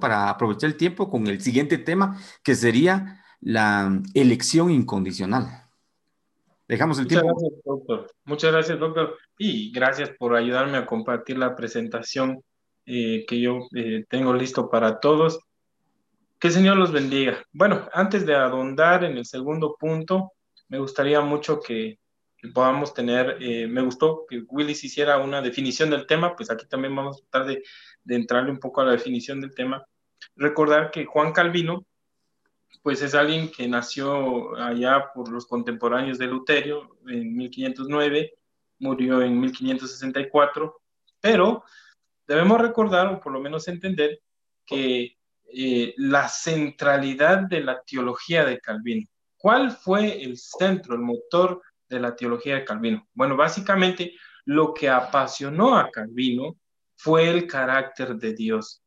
para aprovechar el tiempo con el siguiente tema, que sería la elección incondicional. Dejamos el Muchas tiempo. Gracias, doctor. Muchas gracias, doctor. Y gracias por ayudarme a compartir la presentación eh, que yo eh, tengo listo para todos. Que el Señor los bendiga. Bueno, antes de ahondar en el segundo punto, me gustaría mucho que, podamos tener, eh, me gustó que Willis hiciera una definición del tema, pues aquí también vamos a tratar de, de entrarle un poco a la definición del tema. Recordar que Juan Calvino, pues es alguien que nació allá por los contemporáneos de Luterio en 1509, murió en 1564, pero debemos recordar, o por lo menos entender, que eh, la centralidad de la teología de Calvino. ¿Cuál fue el centro, el motor de la teología de Calvino? Bueno, básicamente lo que apasionó a Calvino fue el carácter de Dios.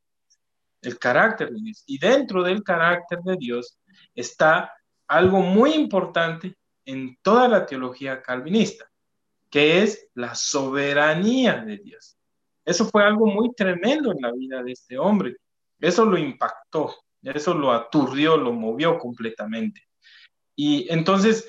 El carácter de Dios. Y dentro del carácter de Dios está algo muy importante en toda la teología calvinista, que es la soberanía de Dios. Eso fue algo muy tremendo en la vida de este hombre. Eso lo impactó, eso lo aturdió, lo movió completamente. Y entonces,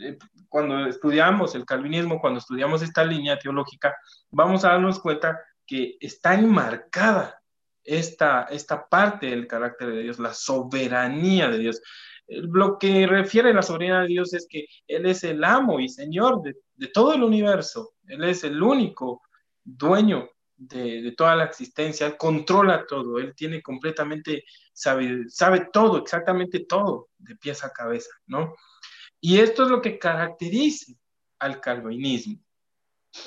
eh, cuando estudiamos el calvinismo, cuando estudiamos esta línea teológica, vamos a darnos cuenta que está enmarcada esta, esta parte del carácter de Dios, la soberanía de Dios. Lo que refiere a la soberanía de Dios es que Él es el amo y Señor de, de todo el universo. Él es el único dueño de, toda la existencia, controla todo, Él tiene completamente, sabe, sabe todo, exactamente todo, de pies a cabeza, ¿no? Y esto es lo que caracteriza al calvinismo.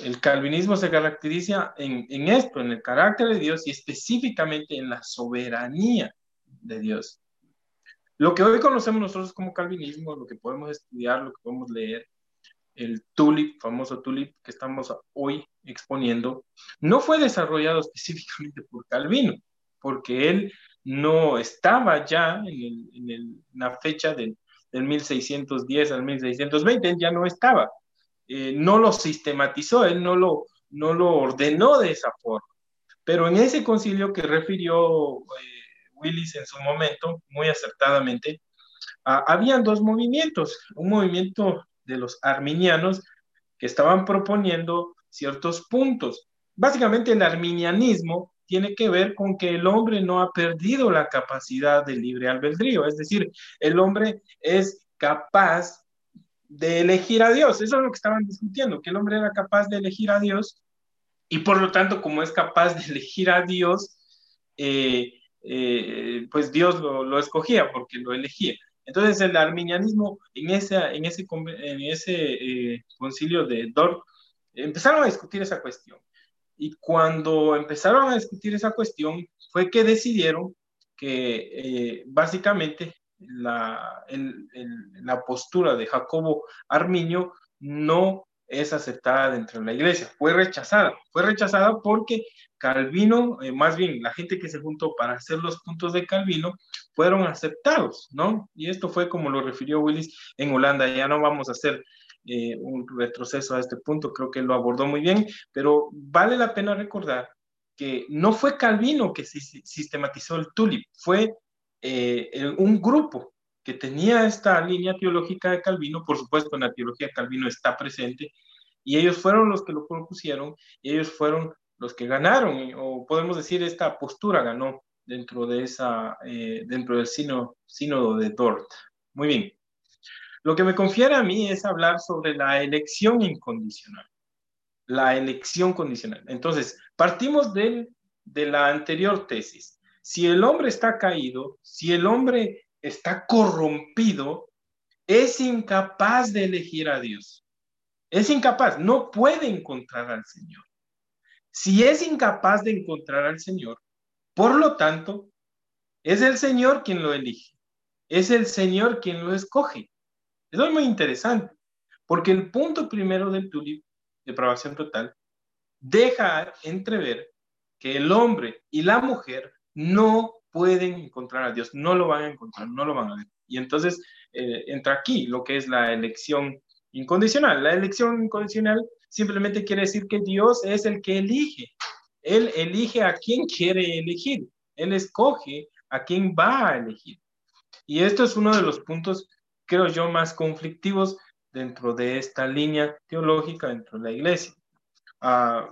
El calvinismo se caracteriza en, en esto, en el carácter de Dios y específicamente en la soberanía de Dios. Lo que hoy conocemos nosotros como calvinismo, lo que podemos estudiar, lo que podemos leer, el tulip, famoso tulip que estamos hoy exponiendo, no fue desarrollado específicamente por Calvino, porque él no estaba ya en, el, en el, la fecha del, del, 1610 al 1620, él ya no estaba. Eh, no lo sistematizó, él no lo, no lo ordenó de esa forma. Pero en ese concilio que refirió eh, Willis en su momento, muy acertadamente, ah, habían dos movimientos, un movimiento de los arminianos que estaban proponiendo ciertos puntos. Básicamente el arminianismo tiene que ver con que el hombre no ha perdido la capacidad de libre albedrío, es decir, el hombre es capaz de elegir a Dios, eso es lo que estaban discutiendo, que el hombre era capaz de elegir a Dios y por lo tanto como es capaz de elegir a Dios, eh, eh, pues Dios lo, escogía porque lo elegía. Entonces el arminianismo en ese, en ese, en ese eh, concilio de Dort empezaron a discutir esa cuestión. Y cuando empezaron a discutir esa cuestión fue que decidieron que eh, básicamente la, el, el, la postura de Jacobo Arminio no es aceptada dentro de la iglesia. Fue rechazada. Fue rechazada porque Calvino, eh, más bien la gente que se juntó para hacer los puntos de Calvino, fueron aceptados, ¿no? Y esto fue como lo refirió Willis en Holanda. Ya no vamos a hacer eh, un retroceso a este punto, creo que lo abordó muy bien, pero vale la pena recordar que no fue Calvino que sistematizó el tulip, fue eh, un grupo que tenía esta línea teológica de Calvino, por supuesto en la teología Calvino está presente, y ellos fueron los que lo propusieron, y ellos fueron los que ganaron, o podemos decir esta postura ganó dentro de esa, eh, dentro del sínodo de Dort. Muy bien. Lo que me confiere a mí es hablar sobre la elección incondicional. La elección condicional. Entonces, partimos de, de la anterior tesis. Si el hombre está caído, si el hombre está corrompido, es incapaz de elegir a Dios. Es incapaz, no puede encontrar al Señor. Si es incapaz de encontrar al Señor, por lo tanto, es el Señor quien lo elige. Es el Señor quien lo escoge. Eso es muy interesante, porque el punto primero del tulip, depravación total, deja entrever que el hombre y la mujer no pueden encontrar a Dios, no lo van a encontrar, no lo van a ver. Y entonces eh, entra aquí lo que es la elección incondicional. La elección incondicional simplemente quiere decir que Dios es el que elige. Él elige a quien quiere elegir. Él escoge a quién va a elegir. Y esto es uno de los puntos, creo yo, más conflictivos dentro de esta línea teológica dentro de la iglesia. Ah,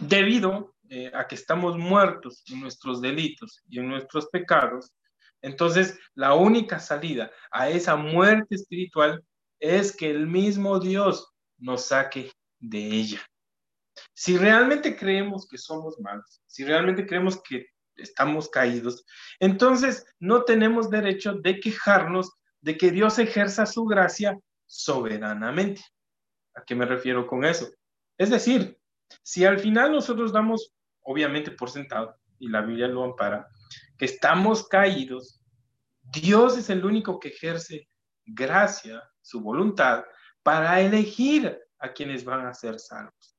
debido eh, a que estamos muertos en nuestros delitos y en nuestros pecados, entonces la única salida a esa muerte espiritual es que el mismo Dios nos saque de ella. Si realmente creemos que somos malos, si realmente creemos que estamos caídos, entonces no tenemos derecho de quejarnos de que Dios ejerza su gracia soberanamente. ¿A qué me refiero con eso? Es decir, si al final nosotros damos, obviamente por sentado, y la Biblia lo ampara, que estamos caídos, Dios es el único que ejerce gracia, su voluntad, para elegir a quienes van a ser salvos.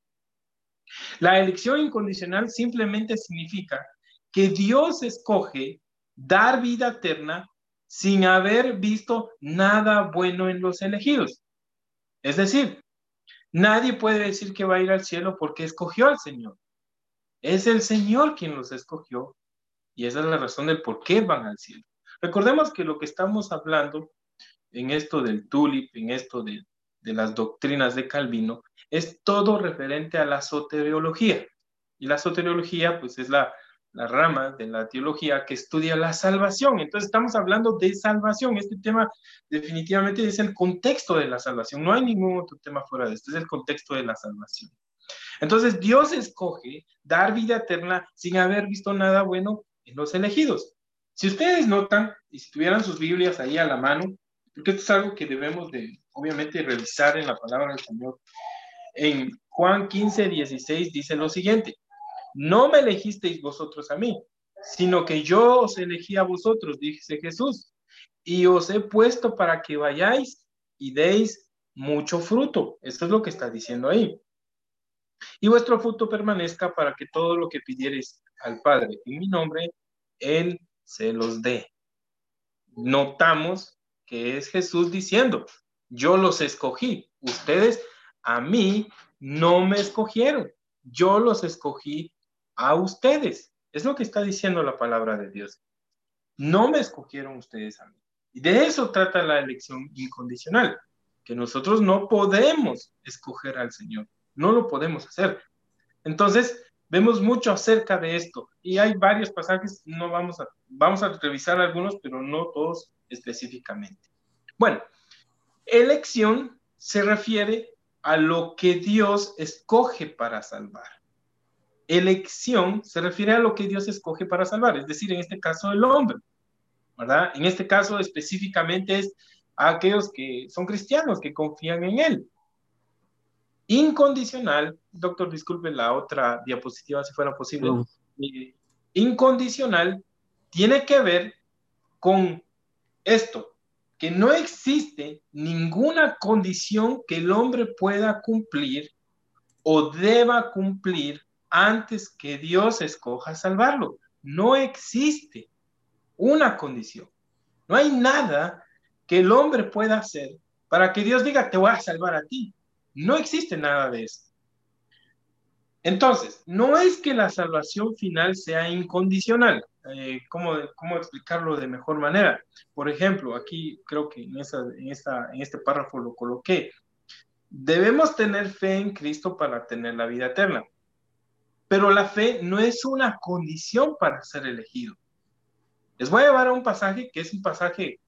La elección incondicional simplemente significa que Dios escoge dar vida eterna sin haber visto nada bueno en los elegidos. Es decir, nadie puede decir que va a ir al cielo porque escogió al Señor. Es el Señor quien los escogió y esa es la razón del por qué van al cielo. Recordemos que lo que estamos hablando en esto del tulip, en esto de, de las doctrinas de Calvino, es todo referente a la soteriología. Y la soteriología, pues, es la, la rama de la teología que estudia la salvación. Entonces estamos hablando de salvación. Este tema definitivamente es el contexto de la salvación. No hay ningún otro tema fuera de esto, es el contexto de la salvación. Entonces Dios escoge dar vida eterna sin haber visto nada bueno en los elegidos. Si ustedes notan, y si tuvieran sus Biblias ahí a la mano, porque esto es algo que debemos de, obviamente, revisar en la palabra del Señor. En Juan 15, 16 dice lo siguiente, no me elegisteis vosotros a mí, sino que yo os elegí a vosotros, dice Jesús, y os he puesto para que vayáis y deis mucho fruto. Esto es lo que está diciendo ahí. Y vuestro fruto permanezca para que todo lo que pidiereis al Padre en mi nombre, Él se los dé. Notamos que es Jesús diciendo, yo los escogí, ustedes a mí no me escogieron, yo los escogí a ustedes. Es lo que está diciendo la palabra de Dios. No me escogieron ustedes a mí. Y de eso trata la elección incondicional, que nosotros no podemos escoger al Señor, no lo podemos hacer. Entonces, vemos mucho acerca de esto y hay varios pasajes, no vamos a, vamos a revisar algunos, pero no todos específicamente. Bueno, elección se refiere a lo que Dios escoge para salvar elección se refiere a lo que Dios escoge para salvar, es decir, en este caso el hombre, ¿verdad? En este caso específicamente es a aquellos que son cristianos, que confían en Él. Incondicional, doctor, disculpe la otra diapositiva si fuera posible. Eh, incondicional tiene que ver con esto, que no existe ninguna condición que el hombre pueda cumplir o deba cumplir antes que Dios escoja salvarlo. No existe una condición. No hay nada que el hombre pueda hacer para que Dios diga, te voy a salvar a ti. No existe nada de eso. Entonces, no es que la salvación final sea incondicional. Eh, ¿cómo, explicarlo de mejor manera? Por ejemplo, aquí creo que en, en, esta, en este párrafo lo coloqué. Debemos tener fe en Cristo para tener la vida eterna. Pero la fe no es una condición para ser elegido. Les voy a llevar a un pasaje que es un pasaje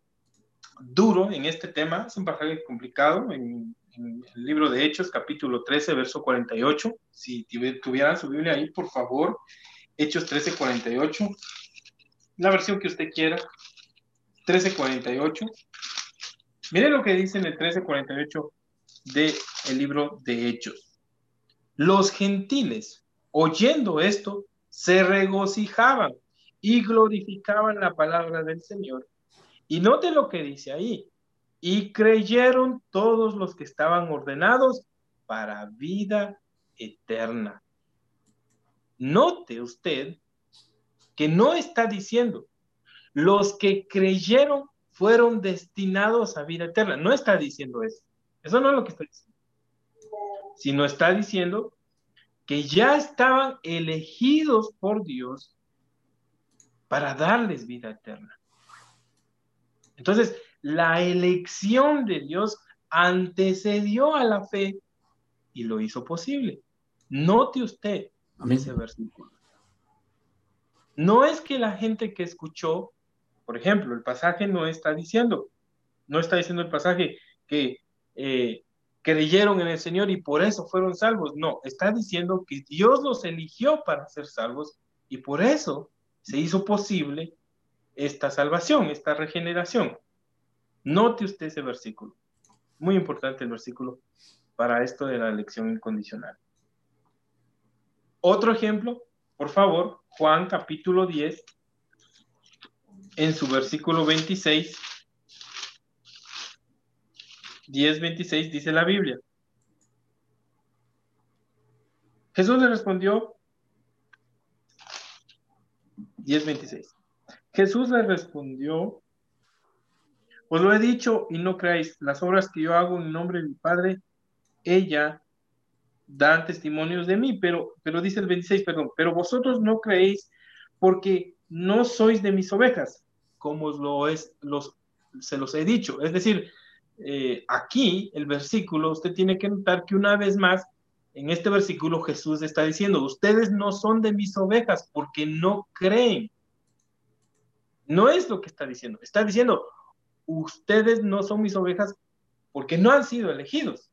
duro en este tema, es un pasaje complicado en, el libro de Hechos, capítulo 13, verso 48. Si tuvieran su Biblia ahí, por favor, Hechos 13, 48, la versión que usted quiera, 13, 48. Miren lo que dice en el 13, 48 del libro de Hechos. Los gentiles oyendo esto, se regocijaban y glorificaban la palabra del Señor. Y note lo que dice ahí. Y creyeron todos los que estaban ordenados para vida eterna. Note usted que no está diciendo los que creyeron fueron destinados a vida eterna. No está diciendo eso. Eso no es lo que está diciendo. Sino está diciendo que ya estaban elegidos por Dios para darles vida eterna. Entonces, la elección de Dios antecedió a la fe y lo hizo posible. Note usted ese versículo. No es que la gente que escuchó, por ejemplo, el pasaje no está diciendo, no está diciendo el pasaje que eh, creyeron en el Señor y por eso fueron salvos. No, está diciendo que Dios los eligió para ser salvos y por eso se hizo posible esta salvación, esta regeneración. Note usted ese versículo. Muy importante el versículo para esto de la elección incondicional. Otro ejemplo, por favor, Juan capítulo 10, en su versículo 26. 10, 26 dice la Biblia. Jesús le respondió, 10, 26. Jesús le respondió, os lo he dicho y no creáis, las obras que yo hago en nombre de mi Padre, ella dan testimonios de mí, pero, pero dice el 26, perdón, pero vosotros no creéis porque no sois de mis ovejas, como os lo es, los, se los he dicho. Es decir, eh, aquí el versículo, usted tiene que notar que una vez más, en este versículo Jesús está diciendo, ustedes no son de mis ovejas porque no creen. No es lo que está diciendo, está diciendo, ustedes no son mis ovejas porque no han sido elegidos.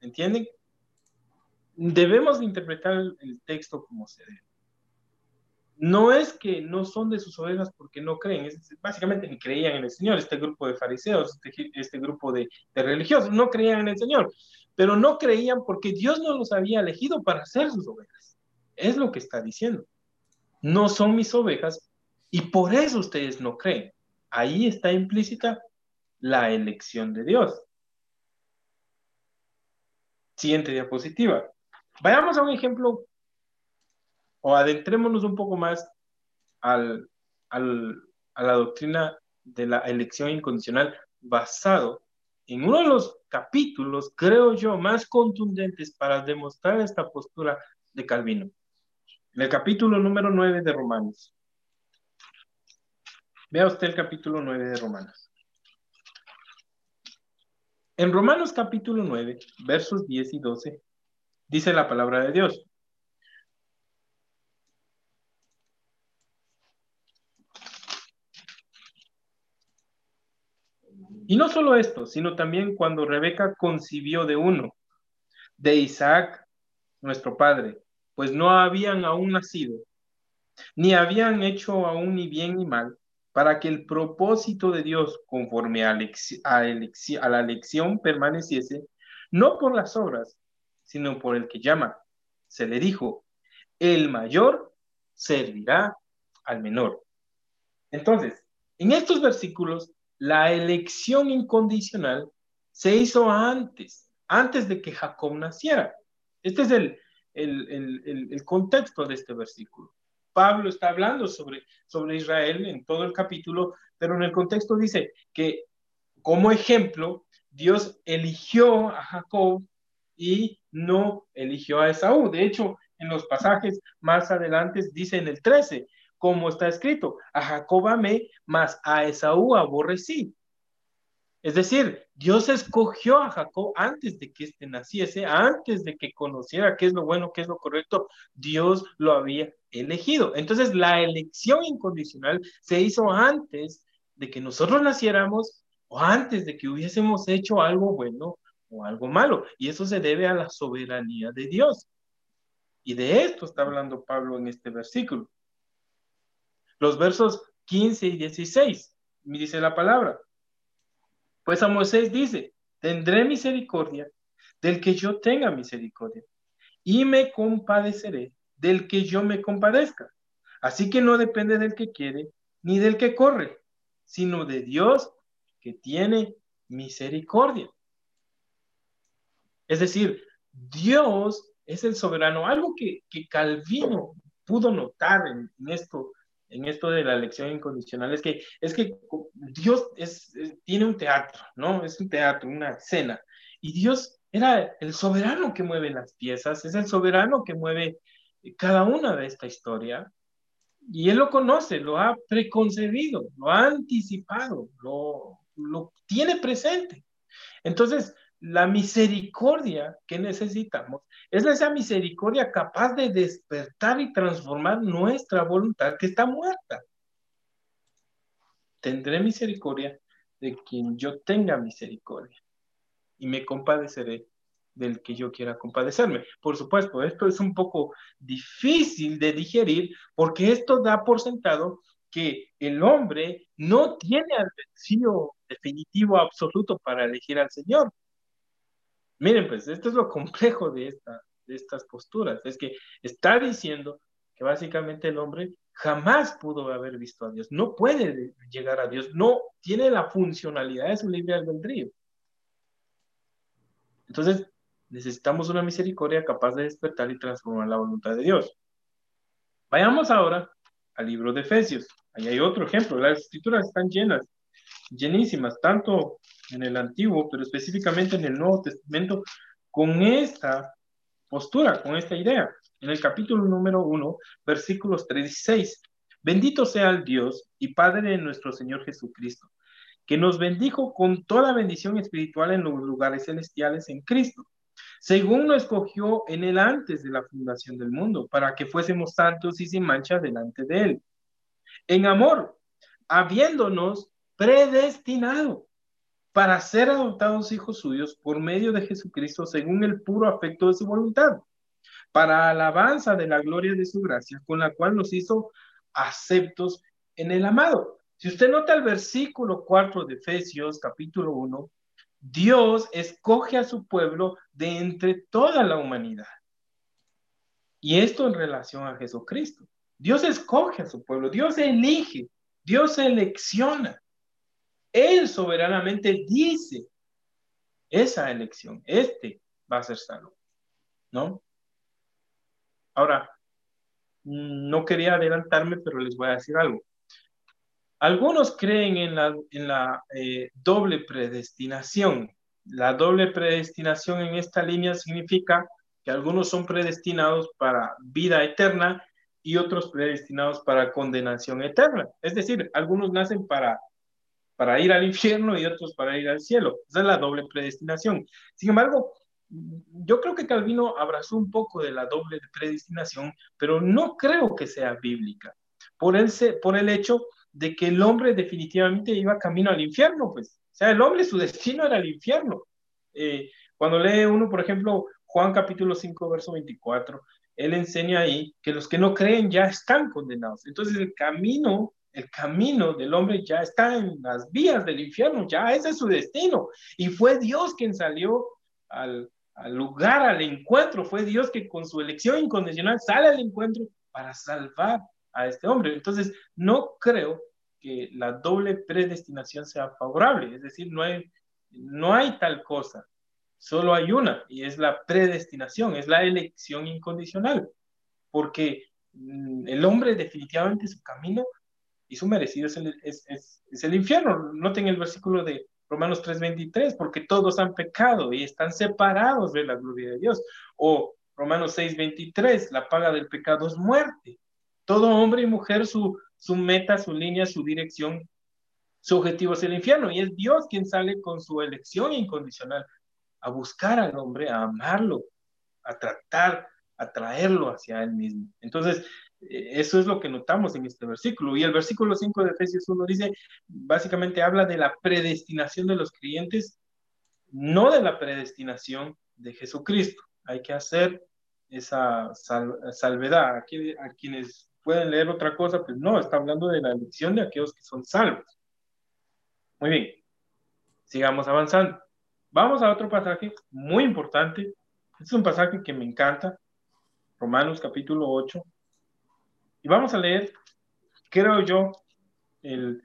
¿Entienden? Debemos interpretar el, texto como se debe. No es que no son de sus ovejas porque no creen, es, básicamente ni creían en el Señor, este grupo de fariseos, este, este grupo de, de religiosos, no creían en el Señor, pero no creían porque Dios no los había elegido para ser sus ovejas. Es lo que está diciendo. No son mis ovejas y por eso ustedes no creen. Ahí está implícita la elección de Dios. Siguiente diapositiva. Vayamos a un ejemplo o adentrémonos un poco más al, a la doctrina de la elección incondicional basado en uno de los capítulos, creo yo, más contundentes para demostrar esta postura de Calvino. En el capítulo número 9 de Romanos. Vea usted el capítulo 9 de Romanos. En Romanos capítulo 9, versos 10 y 12, dice la palabra de Dios. Y no solo esto, sino también cuando Rebeca concibió de uno, de Isaac, nuestro padre, pues no habían aún nacido, ni habían hecho aún ni bien ni mal, para que el propósito de Dios conforme a, la elección permaneciese, no por las obras, sino por el que llama. Se le dijo, el mayor servirá al menor. Entonces, en estos versículos, la elección incondicional se hizo antes, antes de que Jacob naciera. Este es el, el contexto de este versículo. Pablo está hablando sobre, sobre Israel en todo el capítulo, pero en el contexto dice que como ejemplo, Dios eligió a Jacob y no eligió a Esaú. De hecho, en los pasajes más adelante dice en el 13, como está escrito, a Jacob amé, mas a Esaú aborrecí. Es decir, Dios escogió a Jacob antes de que éste naciese, antes de que conociera qué es lo bueno, qué es lo correcto. Dios lo había elegido. Entonces, la elección incondicional se hizo antes de que nosotros naciéramos o antes de que hubiésemos hecho algo bueno o algo malo. Y eso se debe a la soberanía de Dios. Y de esto está hablando Pablo en este versículo. Los versos 15 y 16, me dice la palabra. Pues a Moisés dice, tendré misericordia del que yo tenga misericordia y me compadeceré del que yo me compadezca. Así que no depende del que quiere ni del que corre, sino de Dios que tiene misericordia. Es decir, Dios es el soberano. Algo que, Calvino pudo notar en esto en esto de la elección incondicional es que, es que Dios es, tiene un teatro, ¿no? Es un teatro, una escena. Y Dios era el soberano que mueve las piezas, es el soberano que mueve cada una de esta historia. Y él lo conoce, lo ha preconcebido, lo ha anticipado, lo, lo tiene presente. Entonces, la misericordia que necesitamos es esa misericordia capaz de despertar y transformar nuestra voluntad que está muerta. Tendré misericordia de quien yo tenga misericordia y me compadeceré del que yo quiera compadecerme. Por supuesto, esto es un poco difícil de digerir porque esto da por sentado que el hombre no tiene albedrío definitivo absoluto para elegir al Señor. Miren, pues esto es lo complejo de, esta, de estas posturas, es que está diciendo que básicamente el hombre jamás pudo haber visto a Dios, no puede llegar a Dios, no tiene la funcionalidad de su libre albedrío. Entonces, necesitamos una misericordia capaz de despertar y transformar la voluntad de Dios. Vayamos ahora al libro de Efesios. Ahí hay otro ejemplo. Las escrituras están llenas, llenísimas, tanto en el Antiguo, pero específicamente en el Nuevo Testamento, con esta postura, con esta idea. En el capítulo número 1, versículos 3 y 6. Bendito sea el Dios y Padre de nuestro Señor Jesucristo, que nos bendijo con toda bendición espiritual en los lugares celestiales en Cristo, según nos escogió en él antes de la fundación del mundo, para que fuésemos santos y sin mancha delante de él. En amor, habiéndonos predestinado para ser adoptados hijos suyos por medio de Jesucristo según el puro afecto de su voluntad, para alabanza de la gloria de su gracia, con la cual nos hizo aceptos en el amado si usted nota el versículo 4 de Efesios capítulo 1, Dios escoge a su pueblo de entre toda la humanidad. Y esto en relación a Jesucristo. Dios escoge a su pueblo, Dios elige, Dios selecciona. Él soberanamente dice esa elección, este va a ser salvo, ¿no? Ahora, no quería adelantarme, pero les voy a decir algo. Algunos creen en la, eh, doble predestinación. La doble predestinación en esta línea significa que algunos son predestinados para vida eterna y otros predestinados para condenación eterna. Es decir, algunos nacen para, para ir al infierno y otros para ir al cielo. Esa es la doble predestinación. Sin embargo, yo creo que Calvino abrazó un poco de la doble predestinación, pero no creo que sea bíblica. Por el, por el hecho de que el hombre definitivamente iba camino al infierno, pues. O sea, el hombre, su destino era el infierno. Eh, cuando lee uno, por ejemplo, Juan capítulo 5, verso 24, él enseña ahí que los que no creen ya están condenados. Entonces el camino, el camino del hombre ya está en las vías del infierno, ya ese es su destino. Y fue Dios quien salió al, al lugar, al encuentro, fue Dios que con su elección incondicional sale al encuentro para salvar a este hombre. Entonces, no creo que la doble predestinación sea favorable, es decir, no hay, no hay tal cosa, solo hay una, y es la predestinación, es la elección incondicional, porque mm, el hombre definitivamente su camino y su merecido es el, es, es, el infierno. Noten el versículo de Romanos 3:23, porque todos han pecado y están separados de la gloria de Dios. O Romanos 6:23, la paga del pecado es muerte. Todo hombre y mujer, su, su meta, su línea, su dirección, su objetivo es el infierno. Y es Dios quien sale con su elección incondicional a buscar al hombre, a amarlo, a tratar, a traerlo hacia él mismo. Entonces, eso es lo que notamos en este versículo. Y el versículo 5 de Efesios 1 dice, básicamente habla de la predestinación de los creyentes, no de la predestinación de Jesucristo. Hay que hacer esa salvedad a, a quienes pueden leer otra cosa, pues no, está hablando de la elección de aquellos que son salvos. Muy bien, sigamos avanzando. Vamos a otro pasaje muy importante. Es un pasaje que me encanta, Romanos capítulo 8. Y vamos a leer, creo yo, el,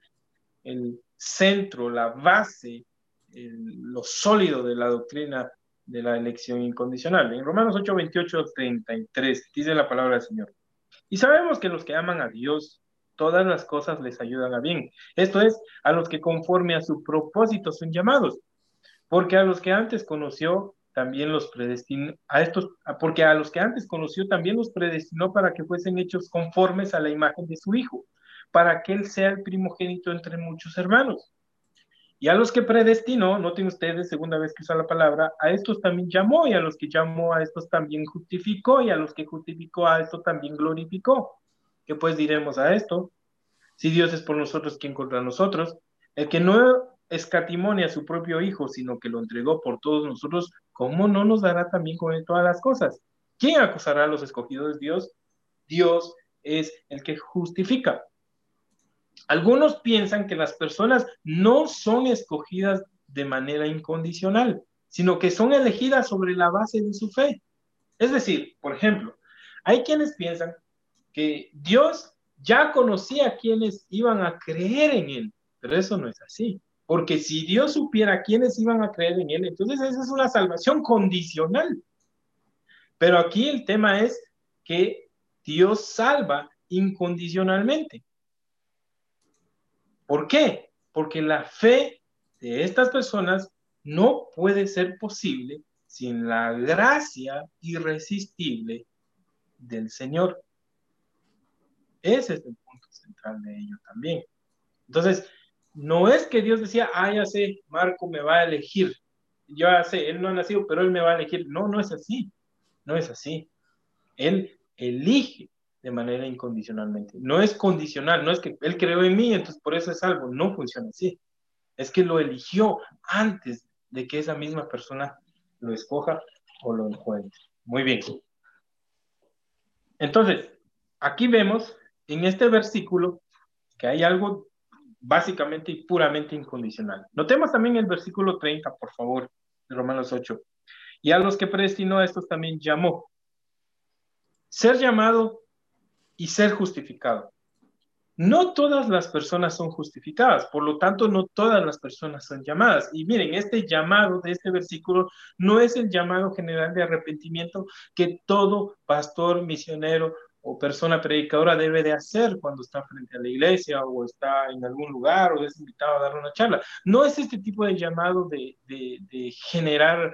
el centro, la base, lo sólido de la doctrina de la elección incondicional. En Romanos 8, 28, 33 dice la palabra del Señor. Y sabemos que los que aman a Dios, todas las cosas les ayudan a bien. Esto es, a los que conforme a su propósito son llamados. Porque a los que antes conoció, también los predestinó, a estos, porque a los que antes conoció también los predestinó para que fuesen hechos conformes a la imagen de su Hijo, para que Él sea el primogénito entre muchos hermanos. Y a los que predestinó, noten ustedes, segunda vez que usa la palabra, a estos también llamó, y a los que llamó, a estos también justificó, y a los que justificó, a estos también glorificó. ¿Qué pues diremos a esto? Si Dios es por nosotros, ¿quién contra nosotros? El que no escatimonia a su propio Hijo, sino que lo entregó por todos nosotros, ¿cómo no nos dará también con él todas las cosas? ¿Quién acusará a los escogidos de Dios? Dios es el que justifica. Algunos piensan que las personas no son escogidas de manera incondicional, sino que son elegidas sobre la base de su fe. Es decir, por ejemplo, hay quienes piensan que Dios ya conocía a quienes iban a creer en Él, pero eso no es así. Porque si Dios supiera quiénes iban a creer en Él, entonces esa es una salvación condicional. Pero aquí el tema es que Dios salva incondicionalmente. ¿Por qué? Porque la fe de estas personas no puede ser posible sin la gracia irresistible del Señor. Ese es el punto central de ello también. Entonces, no es que Dios decía, ah, ya sé, Marco me va a elegir. Yo ya sé, él no ha nacido, pero él me va a elegir. No, no es así. No es así. Él elige de manera incondicionalmente. No es condicional, no es que él creó en mí, entonces por eso es algo. No funciona así. Es que lo eligió antes de que esa misma persona lo escoja o lo encuentre. Muy bien. Entonces, aquí vemos en este versículo que hay algo básicamente y puramente incondicional. Notemos también el versículo 30, por favor, de Romanos 8. Y a los que predestinó a estos también llamó. Ser llamado y ser justificado. No todas las personas son justificadas, por lo tanto, no todas las personas son llamadas. Y miren, este llamado de este versículo no es el llamado general de arrepentimiento que todo pastor, misionero o persona predicadora debe de hacer cuando está frente a la iglesia o está en algún lugar o es invitado a dar una charla. No es este tipo de llamado de, generar,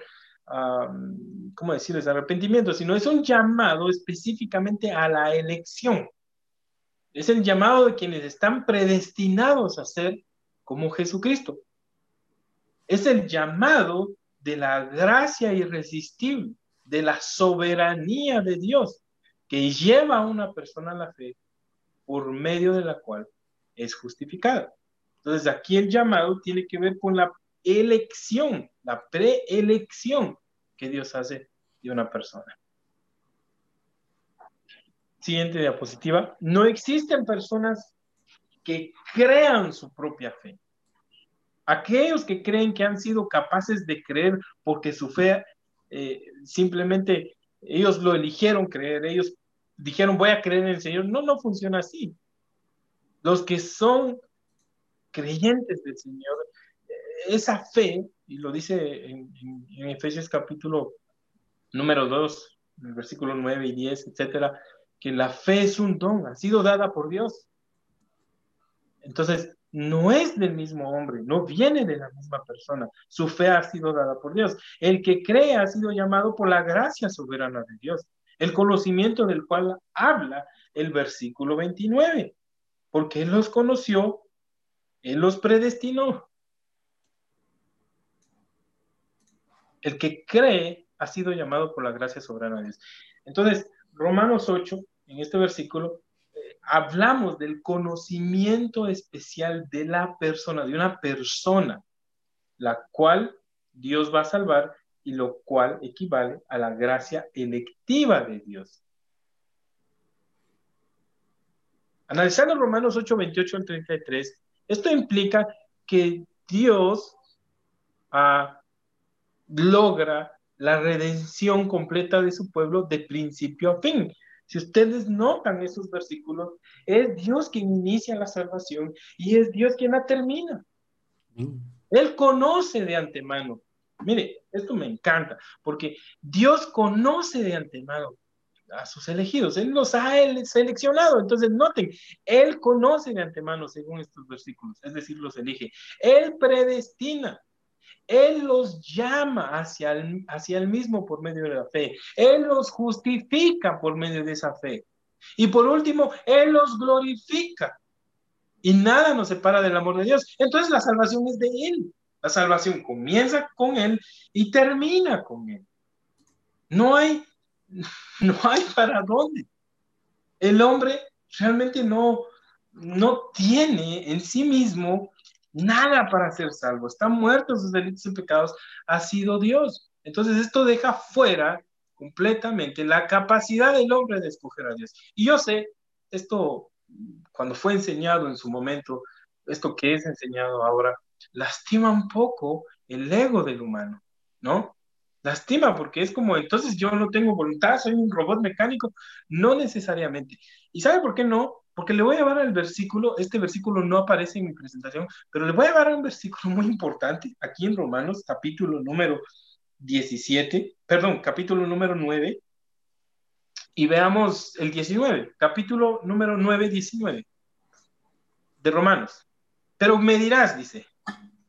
¿cómo decirles?, arrepentimiento, sino es un llamado específicamente a la elección. Es el llamado de quienes están predestinados a ser como Jesucristo. Es el llamado de la gracia irresistible, de la soberanía de Dios que lleva a una persona a la fe por medio de la cual es justificada. Entonces aquí el llamado tiene que ver con la elección, la preelección que Dios hace de una persona. Siguiente diapositiva. No existen personas que crean su propia fe. Aquellos que creen que han sido capaces de creer porque su fe eh, simplemente ellos lo eligieron creer, ellos dijeron voy a creer en el Señor. No, no funciona así. Los que son creyentes del Señor, eh, esa fe, y lo dice en, Efesios capítulo número 2, en el versículo 9 y 10, etcétera, que la fe es un don, ha sido dada por Dios. Entonces, no es del mismo hombre, no viene de la misma persona. Su fe ha sido dada por Dios. El que cree ha sido llamado por la gracia soberana de Dios el conocimiento del cual habla el versículo 29, porque Él los conoció, Él los predestinó. El que cree ha sido llamado por la gracia soberana de Dios. Entonces, Romanos 8, en este versículo, hablamos del conocimiento especial de la persona, de una persona, la cual Dios va a salvar y lo cual equivale a la gracia electiva de Dios. Analizando Romanos 8, 28 al 33, esto implica que Dios ah, logra la redención completa de su pueblo de principio a fin. Si ustedes notan esos versículos, es Dios quien inicia la salvación y es Dios quien la termina. Mm. Él conoce de antemano Mire, esto me encanta, porque Dios conoce de antemano a sus elegidos, Él los ha seleccionado. Entonces, noten, Él conoce de antemano según estos versículos, es decir, los elige. Él predestina. Él los llama hacia el, hacia el mismo por medio de la fe. Él los justifica por medio de esa fe. Y por último, Él los glorifica. Y nada nos separa del amor de Dios. Entonces la salvación es de Él. La salvación comienza con Él y termina con Él. No hay, no hay para dónde. El hombre realmente no, no tiene en sí mismo nada para ser salvo. Está muerto sus delitos y pecados. Ha sido Dios. Entonces esto deja fuera completamente la capacidad del hombre de escoger a Dios. Y yo sé, esto cuando fue enseñado en su momento, esto que es enseñado ahora, lastima un poco el ego del humano, ¿no? Lastima porque es como, entonces yo no tengo voluntad, soy un robot mecánico, no necesariamente. ¿Y sabe por qué no? Porque le voy a llevar al versículo, este versículo no aparece en mi presentación, pero le voy a llevar a un versículo muy importante aquí en Romanos, capítulo número 17, perdón, capítulo número 9, y veamos el 19, capítulo número 9, 19 de Romanos. Pero me dirás, dice,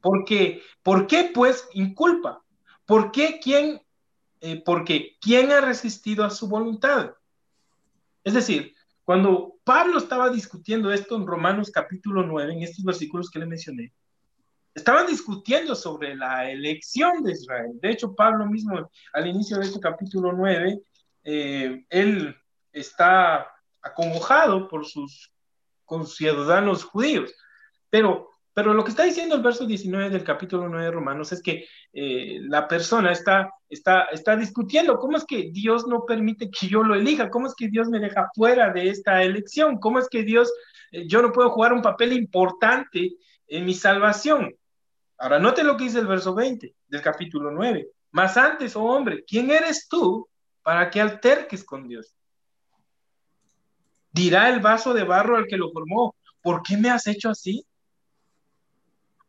¿por qué? ¿Por qué pues inculpa? ¿Por qué quién? Eh, porque ¿quién ha resistido a su voluntad? Es decir, cuando Pablo estaba discutiendo esto en Romanos capítulo 9, en estos versículos que le mencioné, estaban discutiendo sobre la elección de Israel. De hecho, Pablo mismo al inicio de este capítulo 9 eh, él está acongojado por sus ciudadanos judíos. Pero, pero lo que está diciendo el verso 19 del capítulo 9 de Romanos es que eh, la persona está, está, está discutiendo cómo es que Dios no permite que yo lo elija, cómo es que Dios me deja fuera de esta elección, cómo es que Dios, eh, yo no puedo jugar un papel importante en mi salvación. Ahora, note lo que dice el verso 20 del capítulo 9. Más antes, oh hombre, ¿quién eres tú para que alterques con Dios. Dirá el vaso de barro al que lo formó, ¿por qué me has hecho así?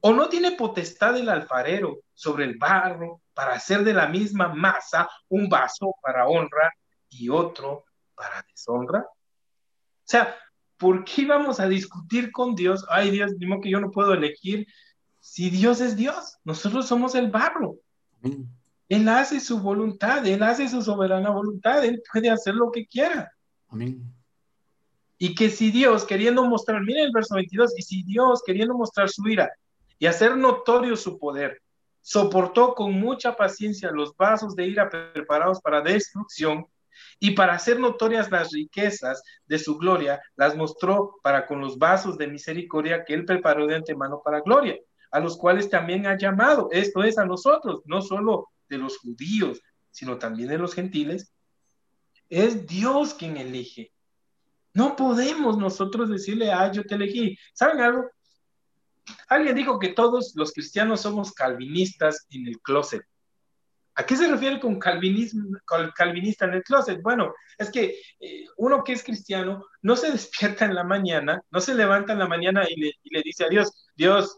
¿O no tiene potestad el alfarero sobre el barro para hacer de la misma masa un vaso para honra y otro para deshonra? O sea, ¿por qué vamos a discutir con Dios? Ay, Dios, digo que yo no puedo elegir si Dios es Dios. Nosotros somos el barro. Él hace su voluntad, Él hace su soberana voluntad, Él puede hacer lo que quiera. Amén. Y que si Dios, queriendo mostrar, miren el verso 22, y si Dios, queriendo mostrar su ira y hacer notorio su poder, soportó con mucha paciencia los vasos de ira preparados para destrucción, y para hacer notorias las riquezas de su gloria, las mostró para con los vasos de misericordia que él preparó de antemano para gloria, a los cuales también ha llamado, esto es a nosotros, no solo de los judíos, sino también de los gentiles, es Dios quien elige. No podemos nosotros decirle, ah, yo te elegí. ¿Saben algo? Alguien dijo que todos los cristianos somos calvinistas en el closet. ¿A qué se refiere con calvinista en el closet? Bueno, es que eh, uno que es cristiano no se despierta en la mañana, no se levanta en la mañana y le, y le dice a Dios, Dios,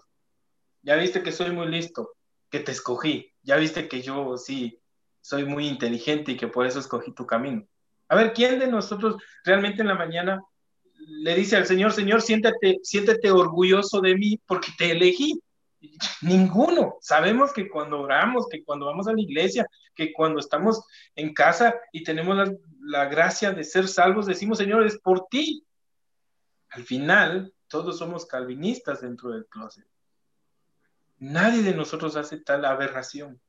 ya viste que soy muy listo, que te escogí, ya viste que yo sí soy muy inteligente y que por eso escogí tu camino. A ver, ¿quién de nosotros realmente en la mañana le dice al Señor, Señor, siéntate, siéntate orgulloso de mí porque te elegí? Ninguno. Sabemos que cuando oramos, que cuando vamos a la iglesia, que cuando estamos en casa y tenemos la, gracia de ser salvos, decimos, Señor, es por ti. Al final, todos somos calvinistas dentro del closet. Nadie de nosotros hace tal aberración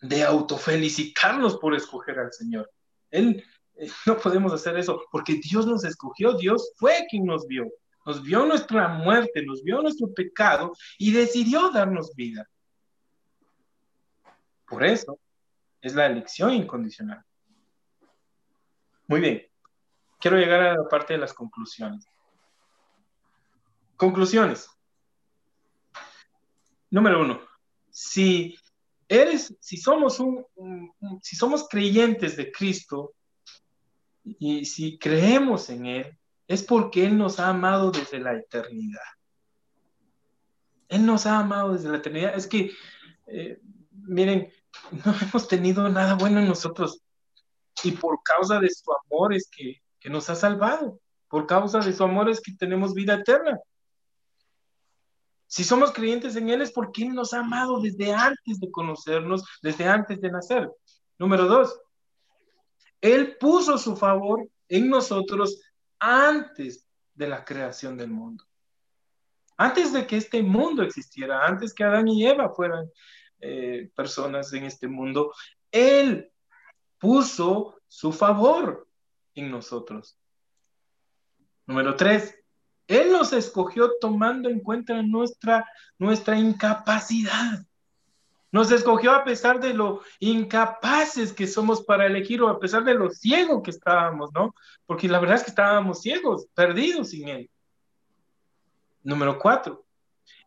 de, autofelicitarnos por escoger al Señor. Él, no podemos hacer eso porque Dios nos escogió, Dios fue quien nos vio, nos vio nuestra muerte, nos vio nuestro pecado y decidió darnos vida. Por eso es la elección incondicional. Muy bien, quiero llegar a la parte de las conclusiones. Conclusiones. Número uno, si eres, si somos un, si somos creyentes de Cristo y si creemos en Él, es porque Él nos ha amado desde la eternidad. Él nos ha amado desde la eternidad. Es que, eh, miren, no hemos tenido nada bueno en nosotros. Y por causa de su amor es que, que nos ha salvado. Por causa de su amor es que tenemos vida eterna. Si somos creyentes en Él es porque Él nos ha amado desde antes de conocernos, desde antes de nacer. Número dos, Él puso su favor en nosotros antes de la creación del mundo. Antes de que este mundo existiera, antes que Adán y Eva fueran eh, personas en este mundo, Él puso su favor en nosotros. Número tres, Él nos escogió tomando en cuenta nuestra, nuestra incapacidad. Nos escogió a pesar de lo incapaces que somos para elegir o a pesar de lo ciego que estábamos, ¿no? Porque la verdad es que estábamos ciegos, perdidos sin Él. Número cuatro,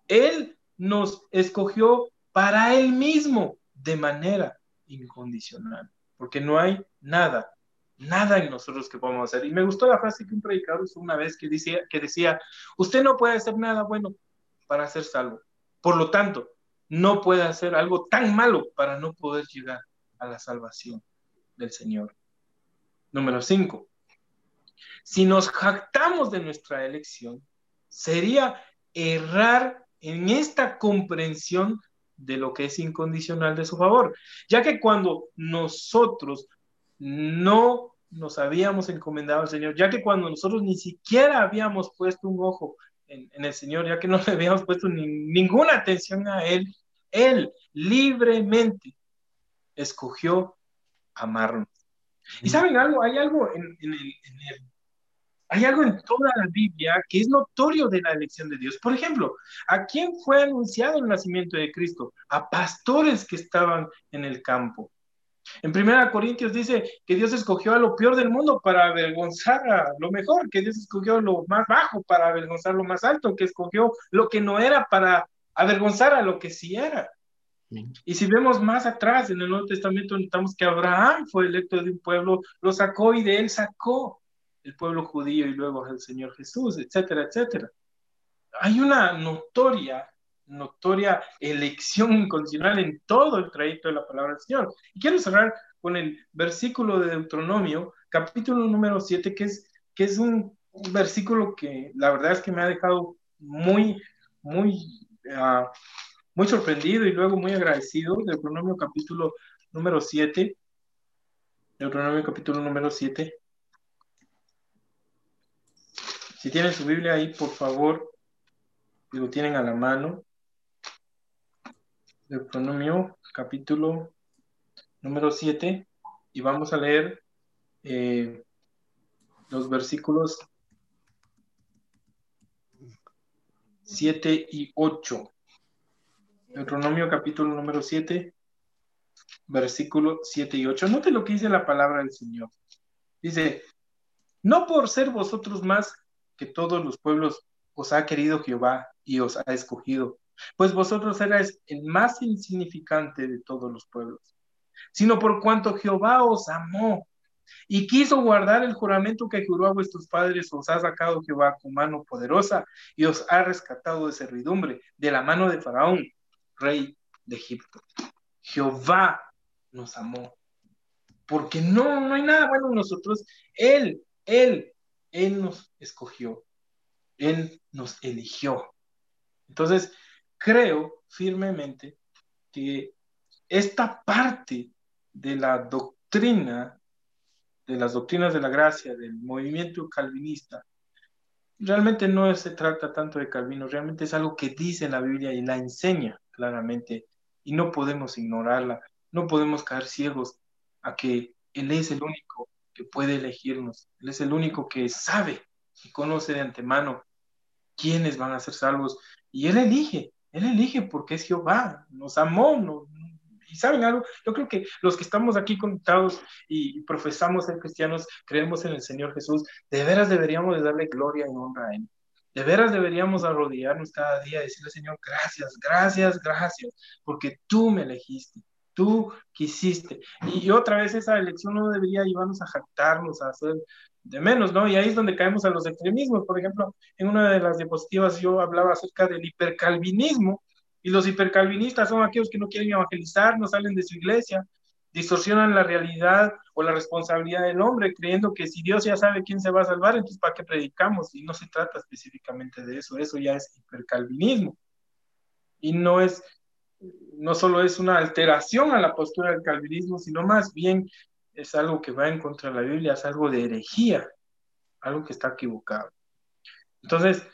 Él nos escogió para Él mismo de manera incondicional, porque no hay nada, nada en nosotros que podamos hacer. Y me gustó la frase que un predicador usó una vez que decía, que decía, usted no puede hacer nada bueno para ser salvo. Por lo tanto, no puede hacer algo tan malo para no poder llegar a la salvación del Señor. Número cinco, si nos jactamos de nuestra elección, sería errar en esta comprensión de lo que es incondicional de su favor, ya que cuando nosotros no nos habíamos encomendado al Señor, ya que cuando nosotros ni siquiera habíamos puesto un ojo en, el Señor, ya que no le habíamos puesto ninguna atención a Él, Él libremente escogió amarnos. Y saben algo, hay algo en, el, hay algo en toda la Biblia que es notorio de la elección de Dios. Por ejemplo, ¿a quién fue anunciado el nacimiento de Cristo? A pastores que estaban en el campo. En 1 Corintios dice que Dios escogió a lo peor del mundo para avergonzar a lo mejor, que Dios escogió lo más bajo para avergonzar lo más alto, que escogió lo que no era para avergonzar a lo que sí era. Y si vemos más atrás en el Nuevo Testamento, notamos que Abraham fue electo de un pueblo, lo sacó y de él sacó el pueblo judío y luego el Señor Jesús, etcétera, etcétera. Hay una notoria, notoria elección incondicional en todo el trayecto de la palabra del Señor. Y quiero cerrar con el versículo de Deuteronomio, capítulo número 7, que es, que es un, versículo que la verdad es que me ha dejado muy, muy, uh, muy sorprendido y luego muy agradecido. Deuteronomio capítulo número 7. Deuteronomio capítulo número 7. Si tienen su Biblia ahí, por favor, lo tienen a la mano. Deuteronomio, capítulo número 7, y vamos a leer eh, los versículos 7 y 8. Deuteronomio, capítulo número 7, versículo 7 y 8. Note lo que dice la palabra del Señor. Dice, no por ser vosotros más que todos los pueblos os ha querido Jehová y os ha escogido, pues vosotros erais el más insignificante de todos los pueblos, sino por cuanto Jehová os amó y quiso guardar el juramento que juró a vuestros padres, os ha sacado Jehová con mano poderosa y os ha rescatado de servidumbre, de la mano de Faraón, rey de Egipto. Jehová nos amó, porque no, no hay nada bueno en nosotros. Él, Él él nos escogió, Él nos eligió. Entonces, creo firmemente que esta parte de la doctrina, de las doctrinas de la gracia, del movimiento calvinista, realmente no se trata tanto de Calvino, realmente es algo que dice la Biblia y la enseña claramente y no podemos ignorarla, no podemos caer ciegos a que Él es el único que puede elegirnos. Él es el único que sabe y conoce de antemano quiénes van a ser salvos. Y Él elige, Él elige porque es Jehová, nos amó. Y saben algo, yo creo que los que estamos aquí conectados y, profesamos ser cristianos, creemos en el Señor Jesús, de veras deberíamos de darle gloria y honra a Él. De veras deberíamos arrodillarnos cada día y decirle, Señor, gracias, gracias, gracias, porque tú me elegiste tú quisiste. Y, otra vez esa elección no debería llevarnos a jactarnos, a hacer de menos, ¿no? Y ahí es donde caemos a los extremismos. Por ejemplo, en una de las diapositivas yo hablaba acerca del hipercalvinismo, y los hipercalvinistas son aquellos que no quieren evangelizar, no salen de su iglesia, distorsionan la realidad o la responsabilidad del hombre, creyendo que si Dios ya sabe quién se va a salvar, entonces ¿para qué predicamos? Y no se trata específicamente de eso, eso ya es hipercalvinismo. Y no es, no solo es una alteración a la postura del calvinismo, sino más bien es algo que va en contra de la Biblia, es algo de herejía, algo que está equivocado. Entonces,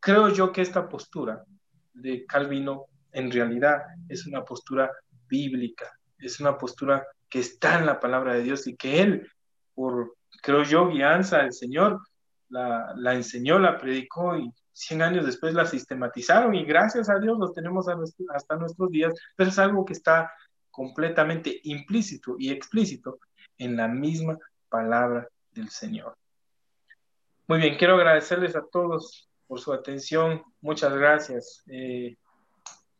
creo yo que esta postura de Calvino en realidad es una postura bíblica, es una postura que está en la palabra de Dios y que él, por, creo yo, guianza del Señor, la, la enseñó, la predicó y 100 años después la sistematizaron y gracias a Dios los tenemos hasta nuestros días, pero es algo que está completamente implícito y explícito en la misma palabra del Señor. Muy bien, quiero agradecerles a todos por su atención. Muchas gracias. Eh,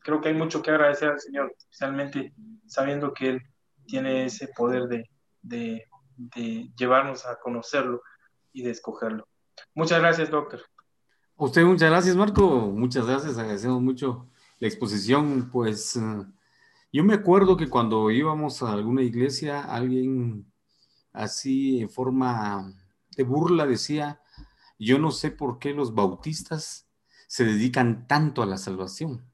creo que hay mucho que agradecer al Señor, especialmente sabiendo que Él tiene ese poder de, de, llevarnos a conocerlo y de escogerlo. Muchas gracias, doctor. Usted muchas gracias, Marco. Muchas gracias. Agradecemos mucho la exposición. Pues eh, yo me acuerdo que cuando íbamos a alguna iglesia, alguien así en forma de burla decía, yo no sé por qué los bautistas se dedican tanto a la salvación.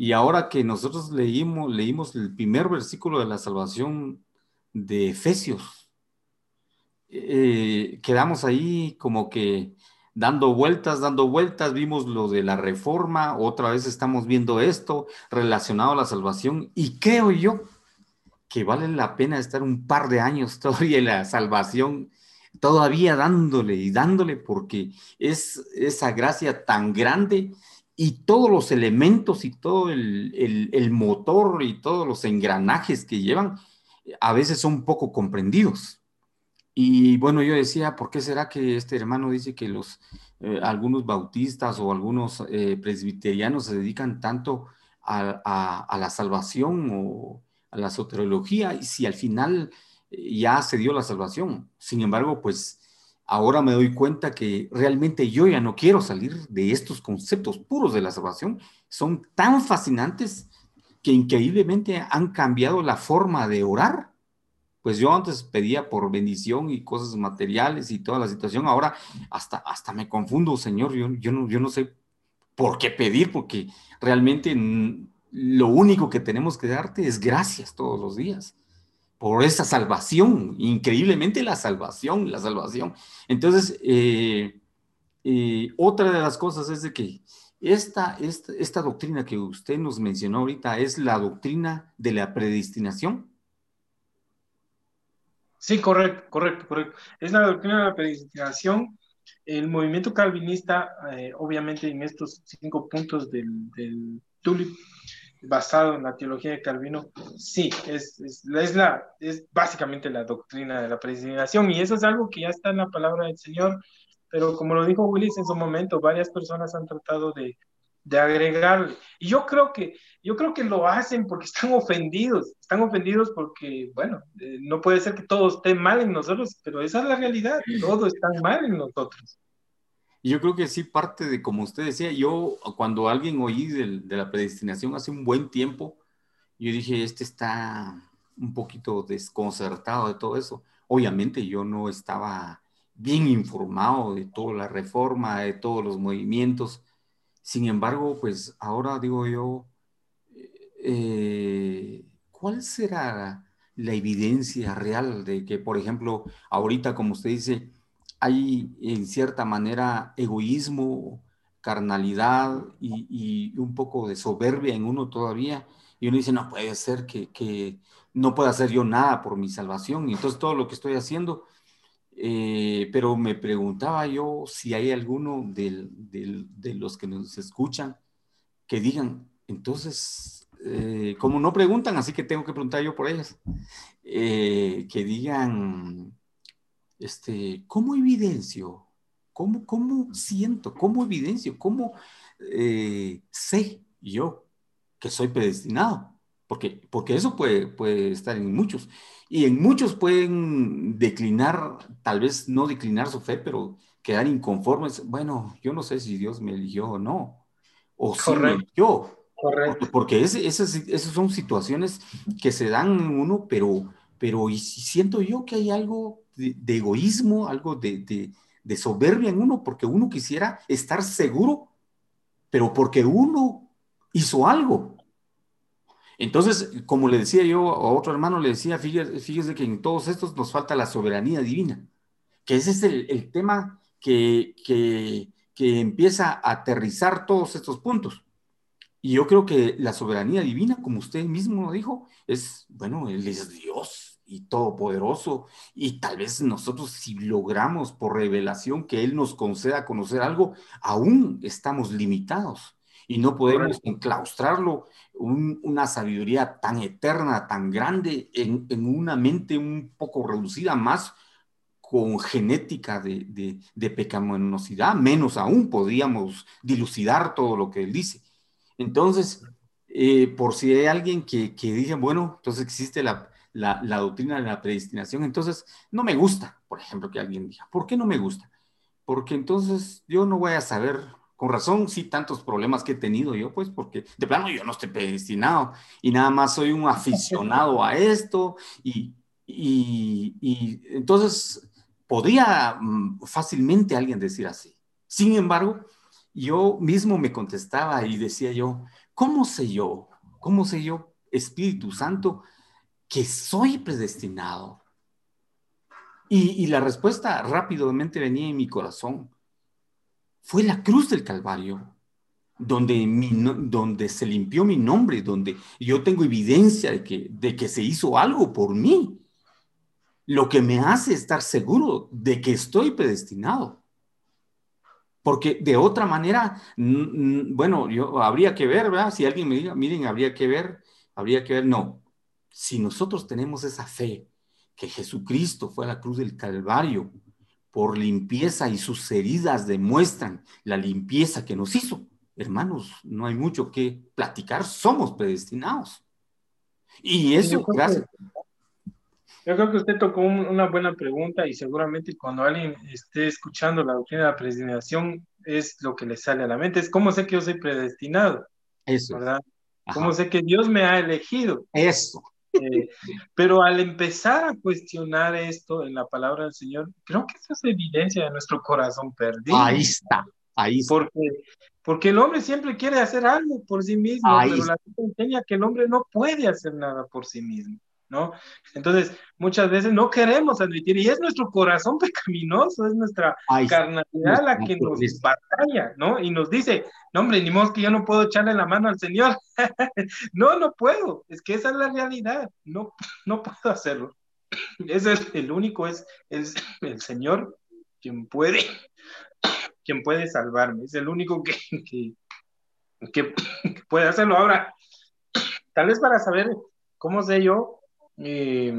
Y ahora que nosotros leímos, leímos el primer versículo de la salvación de Efesios, eh, quedamos ahí como que dando vueltas, dando vueltas, vimos lo de la reforma, otra vez estamos viendo esto relacionado a la salvación y creo yo que vale la pena estar un par de años todavía en la salvación, todavía dándole y dándole porque es esa gracia tan grande y todos los elementos y todo el, el, motor y todos los engranajes que llevan a veces son poco comprendidos. Y bueno, yo decía, ¿por qué será que este hermano dice que los, eh, algunos bautistas o algunos eh, presbiterianos se dedican tanto a, la salvación o a la soteriología y si al final eh, ya se dio la salvación? Sin embargo, pues ahora me doy cuenta que realmente yo ya no quiero salir de estos conceptos puros de la salvación. Son tan fascinantes que increíblemente han cambiado la forma de orar. Pues yo antes pedía por bendición y cosas materiales y toda la situación, ahora hasta, hasta me confundo, Señor, yo, yo, no, yo no sé por qué pedir, porque realmente lo único que tenemos que darte es gracias todos los días por esa salvación, increíblemente la salvación, la salvación. Entonces, eh, eh, otra de las cosas es de que esta, esta, doctrina que usted nos mencionó ahorita es la doctrina de la predestinación. Sí, correcto, correcto, correcto. Es la doctrina de la predestinación. El movimiento calvinista, eh, obviamente en estos cinco puntos del, del Tulip, basado en la teología de Calvino, sí, es, es, es, la, es básicamente la doctrina de la predestinación y eso es algo que ya está en la palabra del Señor, pero como lo dijo Willis en su momento, varias personas han tratado de, de agregarle. Y yo creo que, yo creo que lo hacen porque están ofendidos, están ofendidos porque, bueno, eh, no puede ser que todo esté mal en nosotros, pero esa es la realidad, todo está mal en nosotros. Yo creo que sí, parte de, como usted decía, yo cuando alguien oí de, de la predestinación hace un buen tiempo, yo dije, este está un poquito desconcertado de todo eso. Obviamente yo no estaba bien informado de toda la reforma, de todos los movimientos, sin embargo, pues ahora digo yo, eh, ¿cuál será la evidencia real de que, por ejemplo, ahorita, como usted dice, hay en cierta manera egoísmo, carnalidad y, un poco de soberbia en uno todavía? Y uno dice, no puede ser que, que no pueda hacer yo nada por mi salvación. Y entonces todo lo que estoy haciendo eh, pero me preguntaba yo si hay alguno de los que nos escuchan que digan, entonces, eh, como no preguntan, así que tengo que preguntar yo por ellas, eh, que digan, este, ¿cómo evidencio? ¿Cómo, cómo siento? ¿Cómo evidencio? ¿Cómo sé yo que soy predestinado? Porque, porque eso puede, puede estar en muchos. Y en muchos pueden declinar, tal vez no declinar su fe, pero quedar inconformes. Bueno, yo no sé si Dios me eligió o no. O si me eligió. Correcto. Porque, esas, son situaciones que se dan en uno, pero, pero y siento yo que hay algo de, egoísmo, algo de, de soberbia en uno, porque uno quisiera estar seguro, pero porque uno hizo algo. Entonces, como le decía yo a otro hermano, le decía, fíjese, que en todos estos nos falta la soberanía divina, que ese es el, tema que, que, que empieza a aterrizar todos estos puntos. Y yo creo que la soberanía divina, como usted mismo dijo, es, bueno, Él es Dios y todopoderoso. Y tal vez nosotros si logramos por revelación que Él nos conceda conocer algo, aún estamos limitados y no podemos enclaustrarlo, una sabiduría tan eterna, tan grande, en, una mente un poco reducida, más con genética de, de, de pecaminosidad, menos aún podríamos dilucidar todo lo que Él dice. Entonces, eh, por si hay alguien que, que dice, bueno, entonces existe la, doctrina de la predestinación, entonces no me gusta, por ejemplo, que alguien diga, ¿por qué no me gusta? Porque entonces yo no voy a saber, con razón, sí, tantos problemas que he tenido yo, pues, porque de plano yo no estoy predestinado y nada más soy un aficionado a esto y, y entonces podría mm, fácilmente alguien decir así. Sin embargo, yo mismo me contestaba y decía yo, ¿cómo sé yo? ¿Cómo sé yo, Espíritu Santo, que soy predestinado? Y, la respuesta rápidamente venía en mi corazón. Fue la cruz del Calvario, donde, donde se limpió mi nombre, donde yo tengo evidencia de que, de que se hizo algo por mí, lo que me hace estar seguro de que estoy predestinado. Porque de otra manera, bueno, yo habría que ver, ¿verdad? Si alguien me diga, miren, habría que ver, habría que ver, no. Si nosotros tenemos esa fe que Jesucristo fue a la cruz del Calvario por limpieza y sus heridas demuestran la limpieza que nos hizo, hermanos, no hay mucho que platicar, somos predestinados. Y eso, gracias. Yo creo que usted tocó una buena pregunta y seguramente cuando alguien esté escuchando la doctrina de la predestinación es lo que le sale a la mente. Es cómo sé que yo soy predestinado. Eso. ¿Verdad? ¿Cómo sé que Dios me ha elegido? Eso. Eh, pero al empezar a cuestionar esto en la palabra del Señor, creo que eso es evidencia de nuestro corazón perdido. Ahí está, ahí está. Porque, porque el hombre siempre quiere hacer algo por sí mismo, pero la Biblia enseña que el hombre no puede hacer nada por sí mismo. ¿No? Entonces, muchas veces no queremos admitir, y es nuestro corazón pecaminoso, es nuestra carnalidad la que nos batalla, ¿no? Y nos dice, no, hombre, ni modo que yo no puedo echarle la mano al Señor. no, no puedo, es que esa es la realidad, no, no puedo hacerlo. Ese es el único, es, es el Señor quien puede, quien puede salvarme, es el único que, que, que puede hacerlo. Ahora, tal vez para saber cómo sé yo, eh,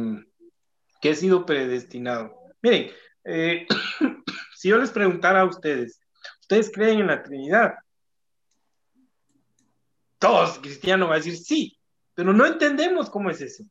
que he sido predestinado. Miren, eh, si yo les preguntara a ustedes, ¿ustedes creen en la Trinidad? Todos cristianos van a decir sí, pero no entendemos cómo es eso.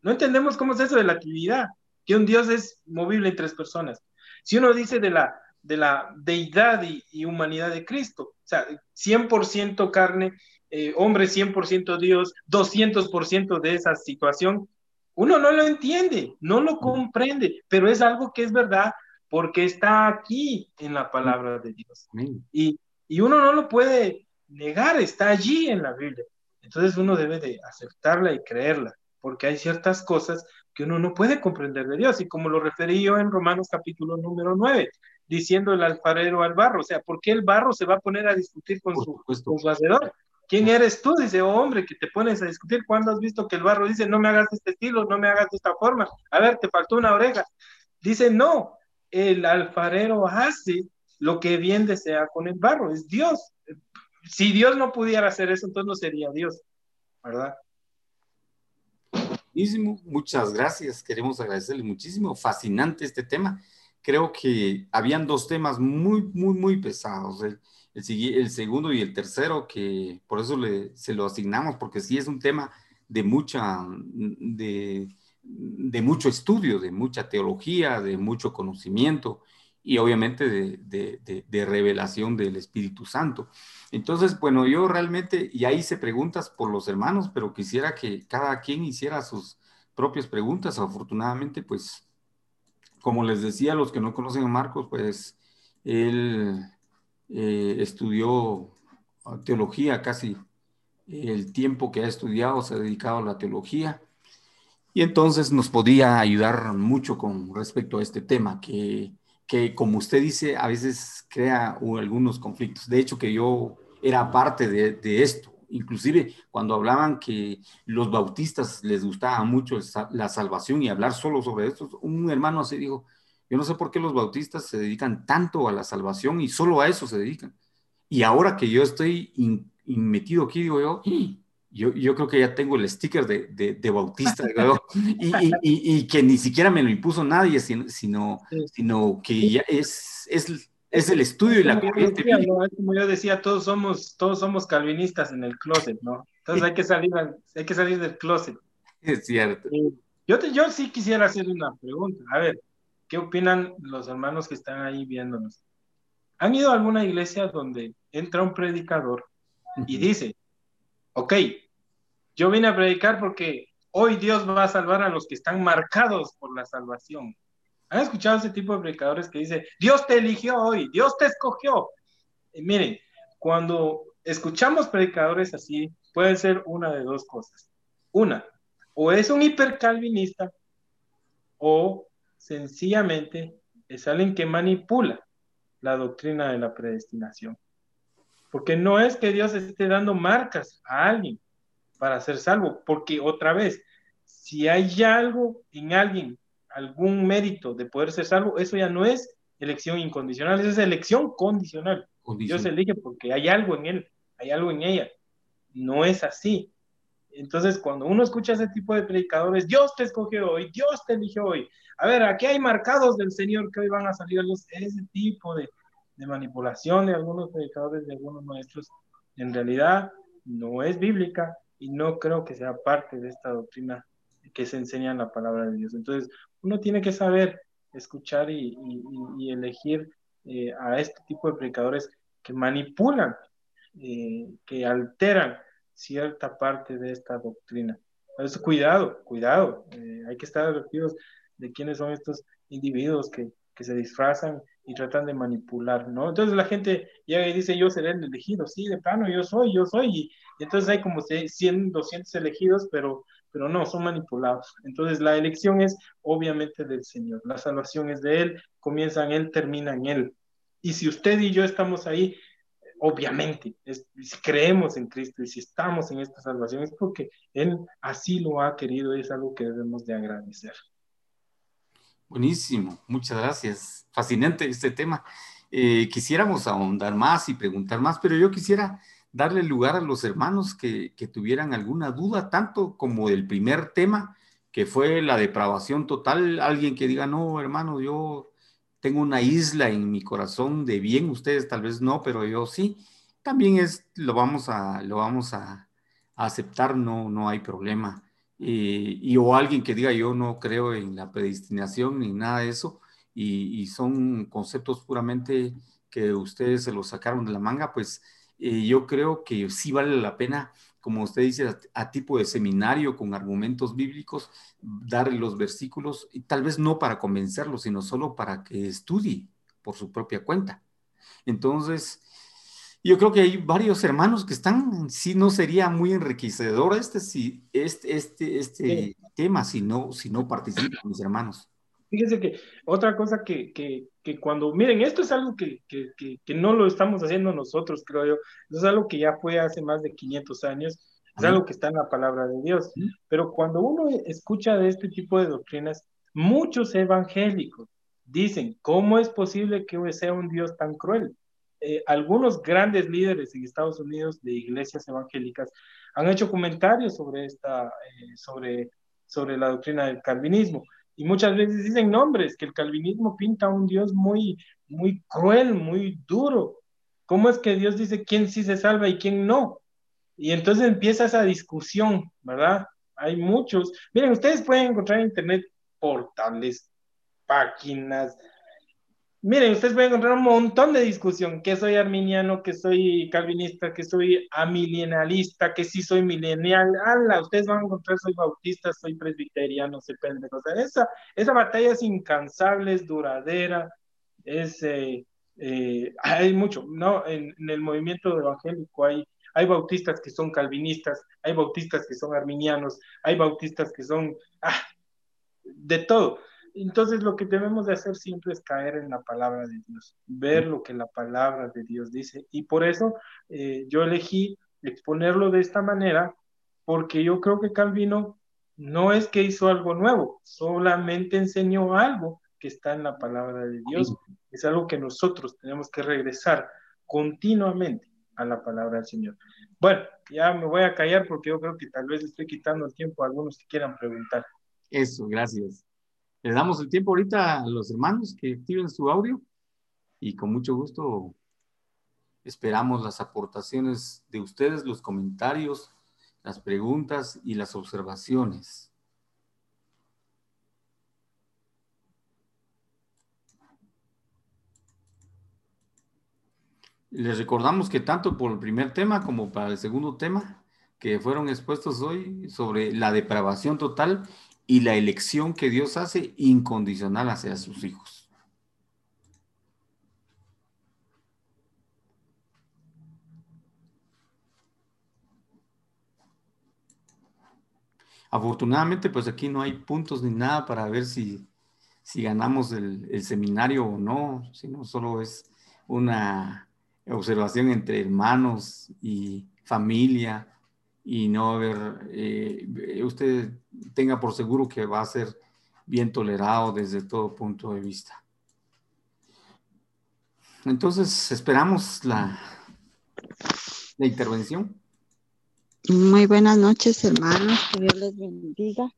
No entendemos cómo es eso de la Trinidad, que un Dios es movible en tres personas. Si uno dice de la, de la deidad y, humanidad de Cristo, o sea, 100% carne, eh, hombre 100% Dios, 200% de esa situación, uno no lo entiende, no lo comprende, pero es algo que es verdad porque está aquí en la palabra de Dios. Y, uno no lo puede negar, está allí en la Biblia. Entonces uno debe de aceptarla y creerla, porque hay ciertas cosas que uno no puede comprender de Dios. Y como lo referí yo en Romanos capítulo número 9, diciendo el alfarero al barro, o sea, ¿por qué el barro se va a poner a discutir con, su, con su hacedor? ¿Quién eres tú? Dice, oh, hombre, que te pones a discutir. ¿Cuándo has visto que el barro dice, no me hagas de este estilo, no me hagas de esta forma? A ver, te faltó una oreja. Dice, no, el alfarero hace lo que bien desea con el barro, es Dios. Si Dios no pudiera hacer eso, entonces no sería Dios, ¿verdad? Muchísimo, muchas gracias. Queremos agradecerle muchísimo. Fascinante este tema. Creo que habían dos temas muy, muy, muy pesados el, segundo y el tercero, que por eso le, se lo asignamos, porque sí es un tema de mucha, de, de mucho estudio, de mucha teología, de mucho conocimiento y obviamente de, de, de, revelación del Espíritu Santo. Entonces, bueno, yo realmente, y ahí se preguntas por los hermanos, pero quisiera que cada quien hiciera sus propias preguntas. Afortunadamente, pues, como les decía, los que no conocen a Marcos, pues, él eh, estudió teología casi el tiempo que ha estudiado se ha dedicado a la teología y entonces nos podía ayudar mucho con respecto a este tema que, que como usted dice, a veces crea algunos conflictos. De hecho, que yo era parte de, de esto. Inclusive cuando hablaban que los bautistas les gustaba mucho la salvación y hablar solo sobre esto, un hermano así dijo, yo no sé por qué los bautistas se dedican tanto a la salvación y solo a eso se dedican. Y ahora que yo estoy metido aquí, digo yo, yo, yo, creo que ya tengo el sticker de, de, bautista, y, y, y, que ni siquiera me lo impuso nadie, sino, sino, sino que ya es, es, es, el estudio y la corriente. Como yo decía, todos somos, todos somos calvinistas en el closet, ¿no? Entonces hay que salir, hay que salir del closet. Es cierto. Yo, te, yo sí quisiera hacer una pregunta. A ver, ¿qué opinan los hermanos que están ahí viéndonos? ¿Han ido a alguna iglesia donde entra un predicador y dice, ok, yo vine a predicar porque hoy Dios va a salvar a los que están marcados por la salvación. ¿Han escuchado ese tipo de predicadores que dice, Dios te eligió hoy, Dios te escogió? miren, cuando escuchamos predicadores así, puede ser una de dos cosas. Una, o es un hipercalvinista o sencillamente es alguien que manipula la doctrina de la predestinación. Porque no es que Dios esté dando marcas a alguien para ser salvo, porque otra vez, si hay algo en alguien, algún mérito de poder ser salvo, eso ya no es elección incondicional, eso es elección condicional. Dios elige porque hay algo en él, hay algo en ella. No es así. Entonces, cuando uno escucha ese tipo de predicadores, Dios te escogió hoy, Dios te eligió hoy. A ver, aquí hay marcados del Señor que hoy van a salir a. Ese tipo de, de manipulación de algunos predicadores, de algunos maestros, en realidad no es bíblica y no creo que sea parte de esta doctrina que se enseña en la palabra de Dios. Entonces, uno tiene que saber escuchar y, elegir eh, a este tipo de predicadores que manipulan, eh, que alteran cierta parte de esta doctrina. Entonces, cuidado, cuidado, eh, hay que estar advertidos de quiénes son estos individuos que, que se disfrazan y tratan de manipular, ¿no? Entonces la gente llega y dice, yo seré el elegido, sí, de plano, yo soy, yo soy, y, entonces hay como 100, 200 elegidos, pero, pero no, son manipulados. Entonces la elección es obviamente del Señor, la salvación es de Él, comienza en Él, termina en Él. Y si usted y yo estamos ahí, obviamente, si creemos en Cristo y si estamos en esta salvación, es porque Él así lo ha querido y es algo que debemos de agradecer. Buenísimo, muchas gracias. Fascinante este tema. Eh, quisiéramos ahondar más y preguntar más, pero yo quisiera darle lugar a los hermanos que, tuvieran alguna duda, tanto como del primer tema, que fue la depravación total. Alguien que diga, no, hermano, yo tengo una isla en mi corazón de bien, ustedes tal vez no, pero yo sí. También es, lo vamos a, lo vamos a, aceptar, no, no hay problema y, o alguien que diga yo no creo en la predestinación ni nada de eso, y, son conceptos puramente que ustedes se los sacaron de la manga, pues eh, yo creo que sí vale la pena, como usted dice, a, tipo de seminario con argumentos bíblicos, darle los versículos, y tal vez no para convencerlo, sino solo para que estudie por su propia cuenta. Entonces, yo creo que hay varios hermanos que están, sí no sería muy enriquecedor este, si, este, este, este tema si no, si no participan mis hermanos. Fíjense que otra cosa que, que, que cuando, miren, esto es algo que, que, no lo estamos haciendo nosotros, creo yo, es algo que ya fue hace más de 500 años, es algo que está en la palabra de Dios, pero cuando uno escucha de este tipo de doctrinas, muchos evangélicos dicen, ¿cómo es posible que sea un Dios tan cruel? Eh, algunos grandes líderes en Estados Unidos de iglesias evangélicas han hecho comentarios sobre, esta, eh, sobre, sobre la doctrina del calvinismo. Y muchas veces dicen nombres, que el calvinismo pinta a un Dios muy, muy cruel, muy duro. ¿Cómo es que Dios dice quién sí se salva y quién no? Y entonces empieza esa discusión, ¿verdad? Hay muchos. Miren, ustedes pueden encontrar en Internet portales, páginas, Miren, ustedes pueden encontrar un montón de discusión, que soy arminiano, que soy calvinista, que soy amilienalista, que sí soy milenial. Ala, ustedes van a encontrar, soy bautista, soy presbiteriano, se pendejo. O sea, esa, esa batalla es incansable, es duradera, es, eh, eh, hay mucho, ¿no? En, en, el movimiento evangélico hay, hay bautistas que son calvinistas, hay bautistas que son arminianos, hay bautistas que son ah, de todo. Entonces lo que debemos de hacer siempre es caer en la palabra de Dios, ver lo que la palabra de Dios dice. Y por eso eh, yo elegí exponerlo de esta manera, porque yo creo que Calvino no es que hizo algo nuevo, solamente enseñó algo que está en la palabra de Dios. Es algo que nosotros tenemos que regresar continuamente a la palabra del Señor. Bueno, ya me voy a callar porque yo creo que tal vez estoy quitando el tiempo a algunos que quieran preguntar. Eso, gracias. Le damos el tiempo ahorita a los hermanos que activen su audio y con mucho gusto esperamos las aportaciones de ustedes, los comentarios, las preguntas y las observaciones. Les recordamos que tanto por el primer tema como para el segundo tema que fueron expuestos hoy sobre la depravación total y la elección que Dios hace incondicional hacia sus hijos. Afortunadamente, pues aquí no hay puntos ni nada para ver si, si ganamos el, el seminario o no, sino solo es una observación entre hermanos y familia y no haber, eh, usted tenga por seguro que va a ser bien tolerado desde todo punto de vista. Entonces, esperamos la, la intervención. Muy buenas noches, hermanos. Que Dios les bendiga.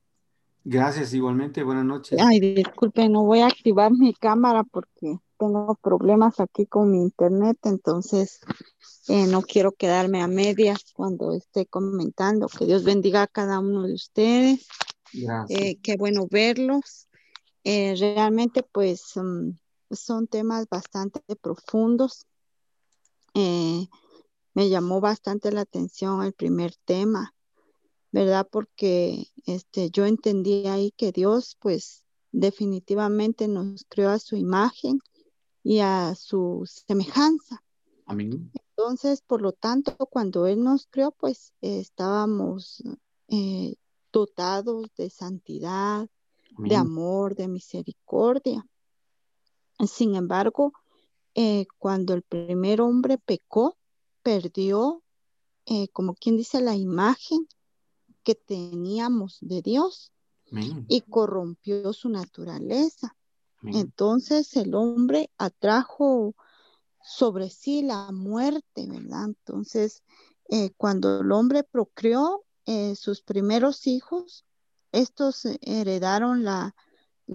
Gracias, igualmente. Buenas noches. Ay, disculpe, no voy a activar mi cámara porque tengo problemas aquí con mi internet, entonces eh, no quiero quedarme a medias cuando esté comentando. Que Dios bendiga a cada uno de ustedes. Eh, qué bueno verlos. Eh, realmente, pues, mm, son temas bastante profundos. me llamó bastante la atención el primer tema, ¿verdad? Porque este, yo entendí ahí que Dios, pues, definitivamente nos creó a su imagen y a su semejanza. Amén. Entonces, por lo tanto, cuando Él nos creó, pues estábamos eh, dotados de santidad, de amor, de misericordia. Sin embargo, eh, cuando el primer hombre pecó, perdió, eh, como quien dice, la imagen que teníamos de Dios y corrompió su naturaleza. Entonces el hombre atrajo sobre sí la muerte, ¿verdad? Entonces, eh, cuando el hombre procreó eh, sus primeros hijos, estos heredaron la,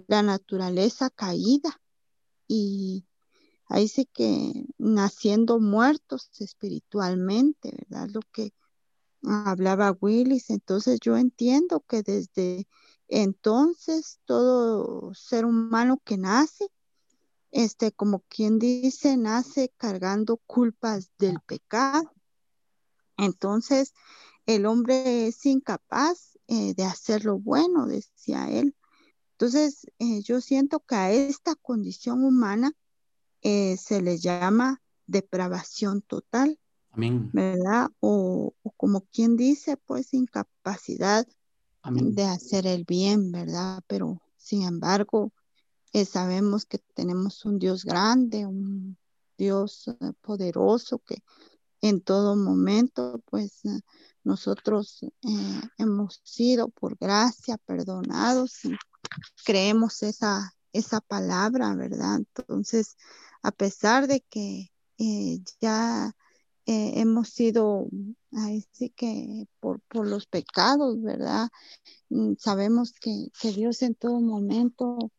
la naturaleza caída y ahí sí que naciendo muertos espiritualmente, ¿verdad? Lo que hablaba Willis. Entonces yo entiendo que desde entonces, todo ser humano que nace, este, como quien dice, nace cargando culpas del pecado. Entonces, el hombre es incapaz eh, de hacer lo bueno, decía él. Entonces, eh, yo siento que a esta condición humana eh, se le llama depravación total. Amén. ¿Verdad? O, o, como quien dice, pues incapacidad de hacer el bien, ¿verdad? Pero sin embargo, eh, sabemos que tenemos un Dios grande, un Dios eh, poderoso que en todo momento, pues eh, nosotros hemos sido por gracia perdonados y creemos esa, esa palabra, ¿verdad? Entonces, a pesar de que ya hemos sido, ahí sí que por, por los pecados, ¿verdad? Mm, sabemos que, que Dios en todo momento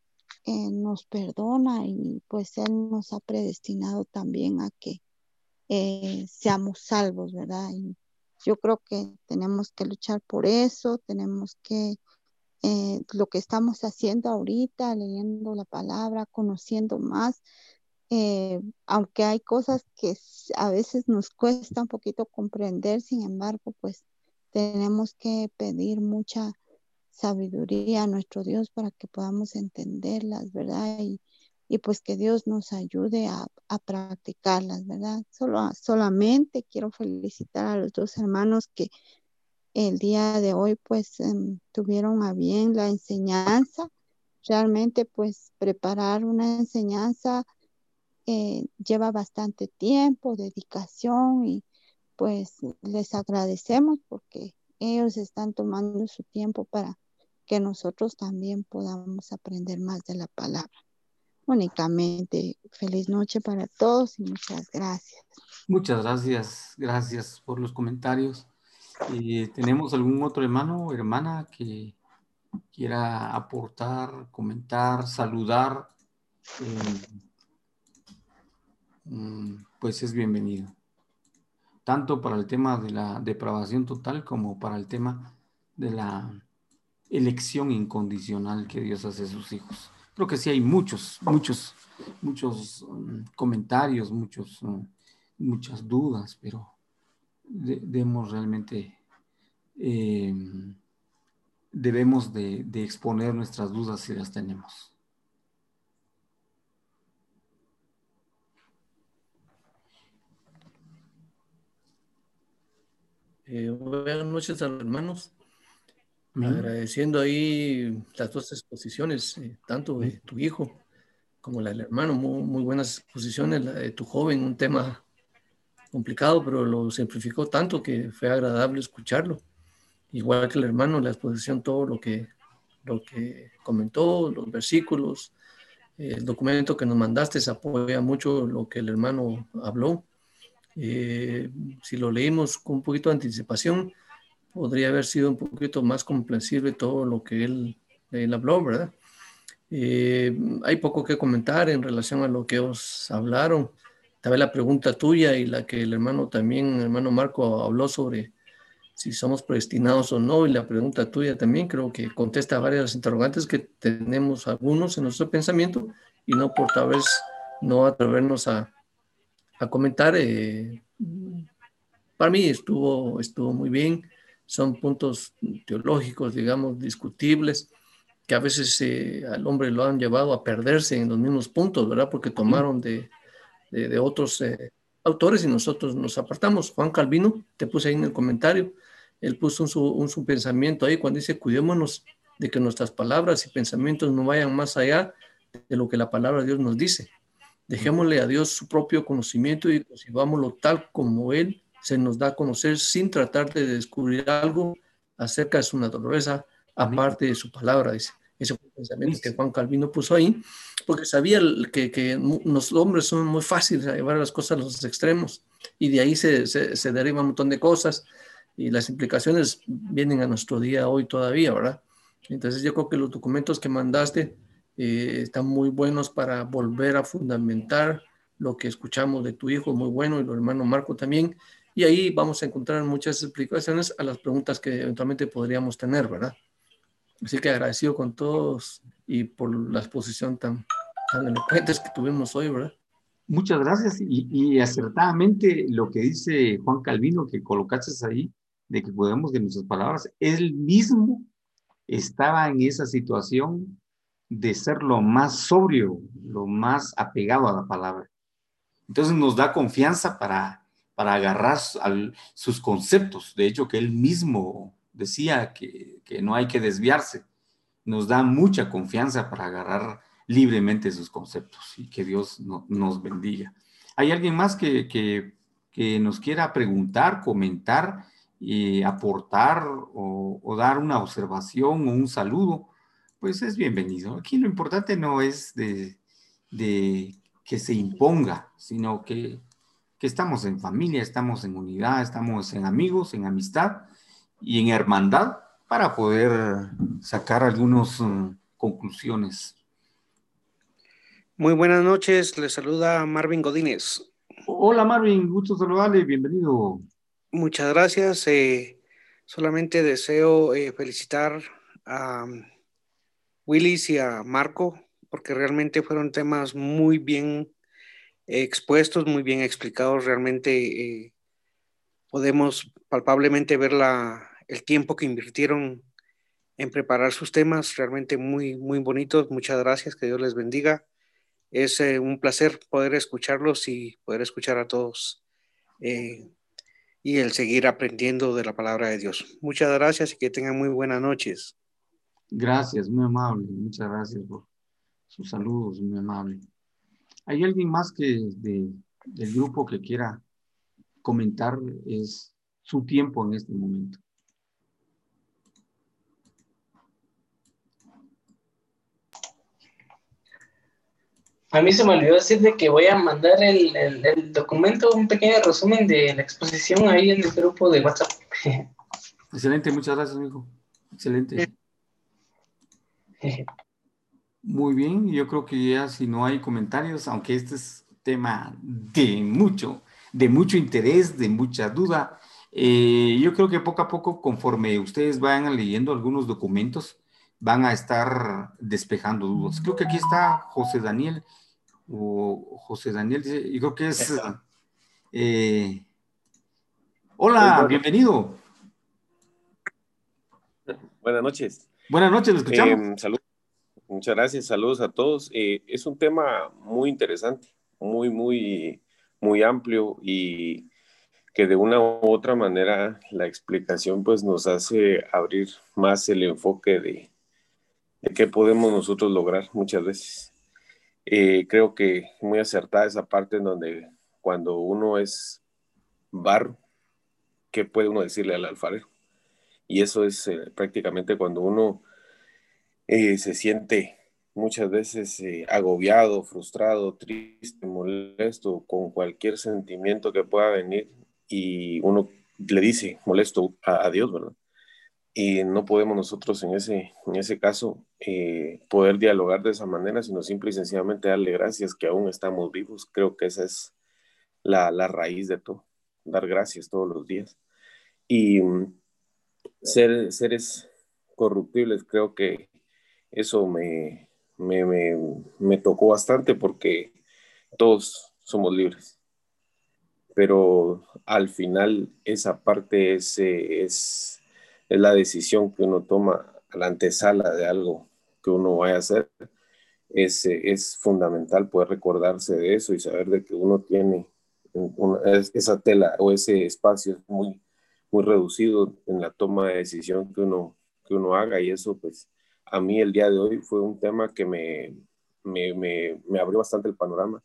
eh, nos perdona y pues Él nos ha predestinado también a que eh, seamos salvos, ¿verdad? Y yo creo que tenemos que luchar por eso, tenemos que, lo que estamos haciendo ahorita, leyendo la palabra, conociendo más, eh, aunque hay cosas que a veces nos cuesta un poquito comprender, sin embargo, pues tenemos que pedir mucha sabiduría a nuestro Dios para que podamos entenderlas, ¿verdad? Y y pues que Dios nos ayude a, practicarlas, ¿verdad? Solo, solamente quiero felicitar a los dos hermanos que el día de hoy pues em, tuvieron a bien la enseñanza. Realmente pues preparar una enseñanza eh, lleva bastante tiempo, dedicación y pues les agradecemos porque ellos están tomando su tiempo para que nosotros también podamos aprender más de la palabra únicamente. Feliz noche para todos y muchas gracias. Muchas gracias, gracias por los comentarios. Eh, ¿Tenemos algún otro hermano o hermana que quiera aportar, comentar, saludar? Eh, mm, pues es bienvenido. Tanto para el tema de la depravación total como para el tema de la elección incondicional que Dios hace a sus hijos. Creo que sí hay muchos, muchos, muchos um, comentarios, muchos, um, muchas dudas, pero debemos realmente, em, debemos de, exponer nuestras dudas si las tenemos. Eh, buenas noches a los hermanos. Agradeciendo ahí las dos exposiciones, eh, tanto de tu hijo como la del hermano, muy, buenas exposiciones, la de tu joven, un tema complicado, pero lo simplificó tanto que fue agradable escucharlo. Igual que el hermano, la exposición, todo lo que, lo que comentó, los versículos, el documento que nos mandaste se apoya mucho lo que el hermano habló. Eh, si lo leímos con un poquito de anticipación, podría haber sido un poquito más comprensible todo lo que él, él habló, ¿verdad? Eh, hay poco que comentar en relación a lo que os hablaron. Tal vez la pregunta tuya y la que el hermano también, el hermano Marco habló sobre si somos predestinados o no, y la pregunta tuya también creo que contesta varias interrogantes que tenemos algunos en nuestro pensamiento y no por tal vez no atrevernos a, a comentar. Eh, para mí estuvo, estuvo muy bien son puntos teológicos, digamos, discutibles, que a veces eh, al hombre lo han llevado a perderse en los mismos puntos, ¿verdad? Porque tomaron de, de, otros eh, autores y nosotros nos apartamos. Juan Calvino, te puse ahí en el comentario, él puso un su, un su pensamiento ahí cuando dice, cuidémonos de que nuestras palabras y pensamientos no vayan más allá de lo que la palabra de Dios nos dice. Dejémosle a Dios su propio conocimiento y recibámoslo tal como Él se nos da a conocer sin tratar de descubrir algo acerca de su naturaleza, aparte de su palabra, dice. Ese fue el pensamiento que Juan Calvino puso ahí, porque sabía que, que los hombres son muy fáciles a llevar las cosas a los extremos, y de ahí se, se, deriva un montón de cosas, y las implicaciones vienen a nuestro día hoy todavía, ¿verdad? Entonces yo creo que los documentos que mandaste eh, están muy buenos para volver a fundamentar lo que escuchamos de tu hijo, muy bueno, y lo hermano Marco también, y ahí vamos a encontrar muchas explicaciones a las preguntas que eventualmente podríamos tener, ¿verdad? Así que agradecido con todos y por la exposición tan, tan elocuentes que tuvimos hoy, ¿verdad? Muchas gracias y, y, acertadamente lo que dice Juan Calvino que colocaste ahí, de que podemos de nuestras palabras, él mismo estaba en esa situación de ser lo más sobrio, lo más apegado a la palabra. Entonces nos da confianza para para agarrar sus conceptos. De hecho, que él mismo decía que, no hay que desviarse. Nos da mucha confianza para agarrar libremente sus conceptos y que Dios nos bendiga. ¿Hay alguien más que, nos quiera preguntar, comentar, y aportar o, dar una observación o un saludo? Pues es bienvenido. Aquí lo importante no es de que se imponga, sino que que estamos en familia, estamos en unidad, estamos en amigos, en amistad y en hermandad para poder sacar algunas mm, conclusiones. Muy buenas noches, le saluda Marvin Godínez. Hola Marvin, gusto saludarle, bienvenido. Muchas gracias. Eh, solamente deseo eh, felicitar a Willis y a Marco porque realmente fueron temas muy bien expuestos, muy bien explicados. Realmente eh, podemos palpablemente ver la, el tiempo que invirtieron en preparar sus temas, realmente muy, muy bonitos. Muchas gracias, que Dios les bendiga. es eh, un placer poder escucharlos y poder escuchar a todos eh, y el seguir aprendiendo de la palabra de Dios. Muchas gracias y que tengan muy buenas noches. Gracias, muy amable. Muchas gracias por sus saludos, muy amable. ¿Hay alguien más que del grupo que quiera comentar? Es su tiempo en este momento. A mí se me olvidó decirle que voy a mandar el, el, documento, un pequeño resumen de la exposición ahí en el grupo de WhatsApp. Excelente, muchas gracias, amigo. Excelente. Muy bien, yo creo que ya si no hay comentarios, aunque este es tema de mucho, de mucho interés, de mucha duda, eh, yo creo que poco a poco, conforme ustedes vayan leyendo algunos documentos, van a estar despejando dudas. Creo que aquí está José Daniel o José Daniel, yo creo que es... Eh, hola, bienvenido. Buenas noches. Buenas noches, lo escuchamos. Eh, Muchas gracias, saludos a todos. Eh, es un tema muy interesante, muy, muy, muy amplio y que de una u otra manera la explicación pues nos hace abrir más el enfoque de, de qué podemos nosotros lograr muchas veces. Eh, creo que muy acertada esa parte en donde cuando uno es barro, ¿qué puede uno decirle al alfarero? Y eso es eh, prácticamente cuando uno eh, se siente muchas veces agobiado, frustrado, triste, molesto, con cualquier sentimiento que pueda venir y uno le dice molesto a, a Dios, ¿verdad? y no podemos nosotros en ese, en ese caso eh, poder dialogar de esa manera, sino simple y sencillamente darle gracias que aún estamos vivos. Creo que esa es la, la raíz de todo, dar gracias todos los días. Y mm, ser, seres corruptibles, creo que eso me, me, me, me tocó bastante porque todos somos libres. Pero al final esa parte es, eh, es es la decisión que uno toma a la antesala de algo que uno vaya a hacer. Es, es fundamental poder recordarse de eso y saber de que uno tiene esa tela o ese espacio muy, muy reducido en la toma de decisión que uno, que uno haga y eso pues a mí el día de hoy fue un tema que me, me, me, abrió bastante el panorama.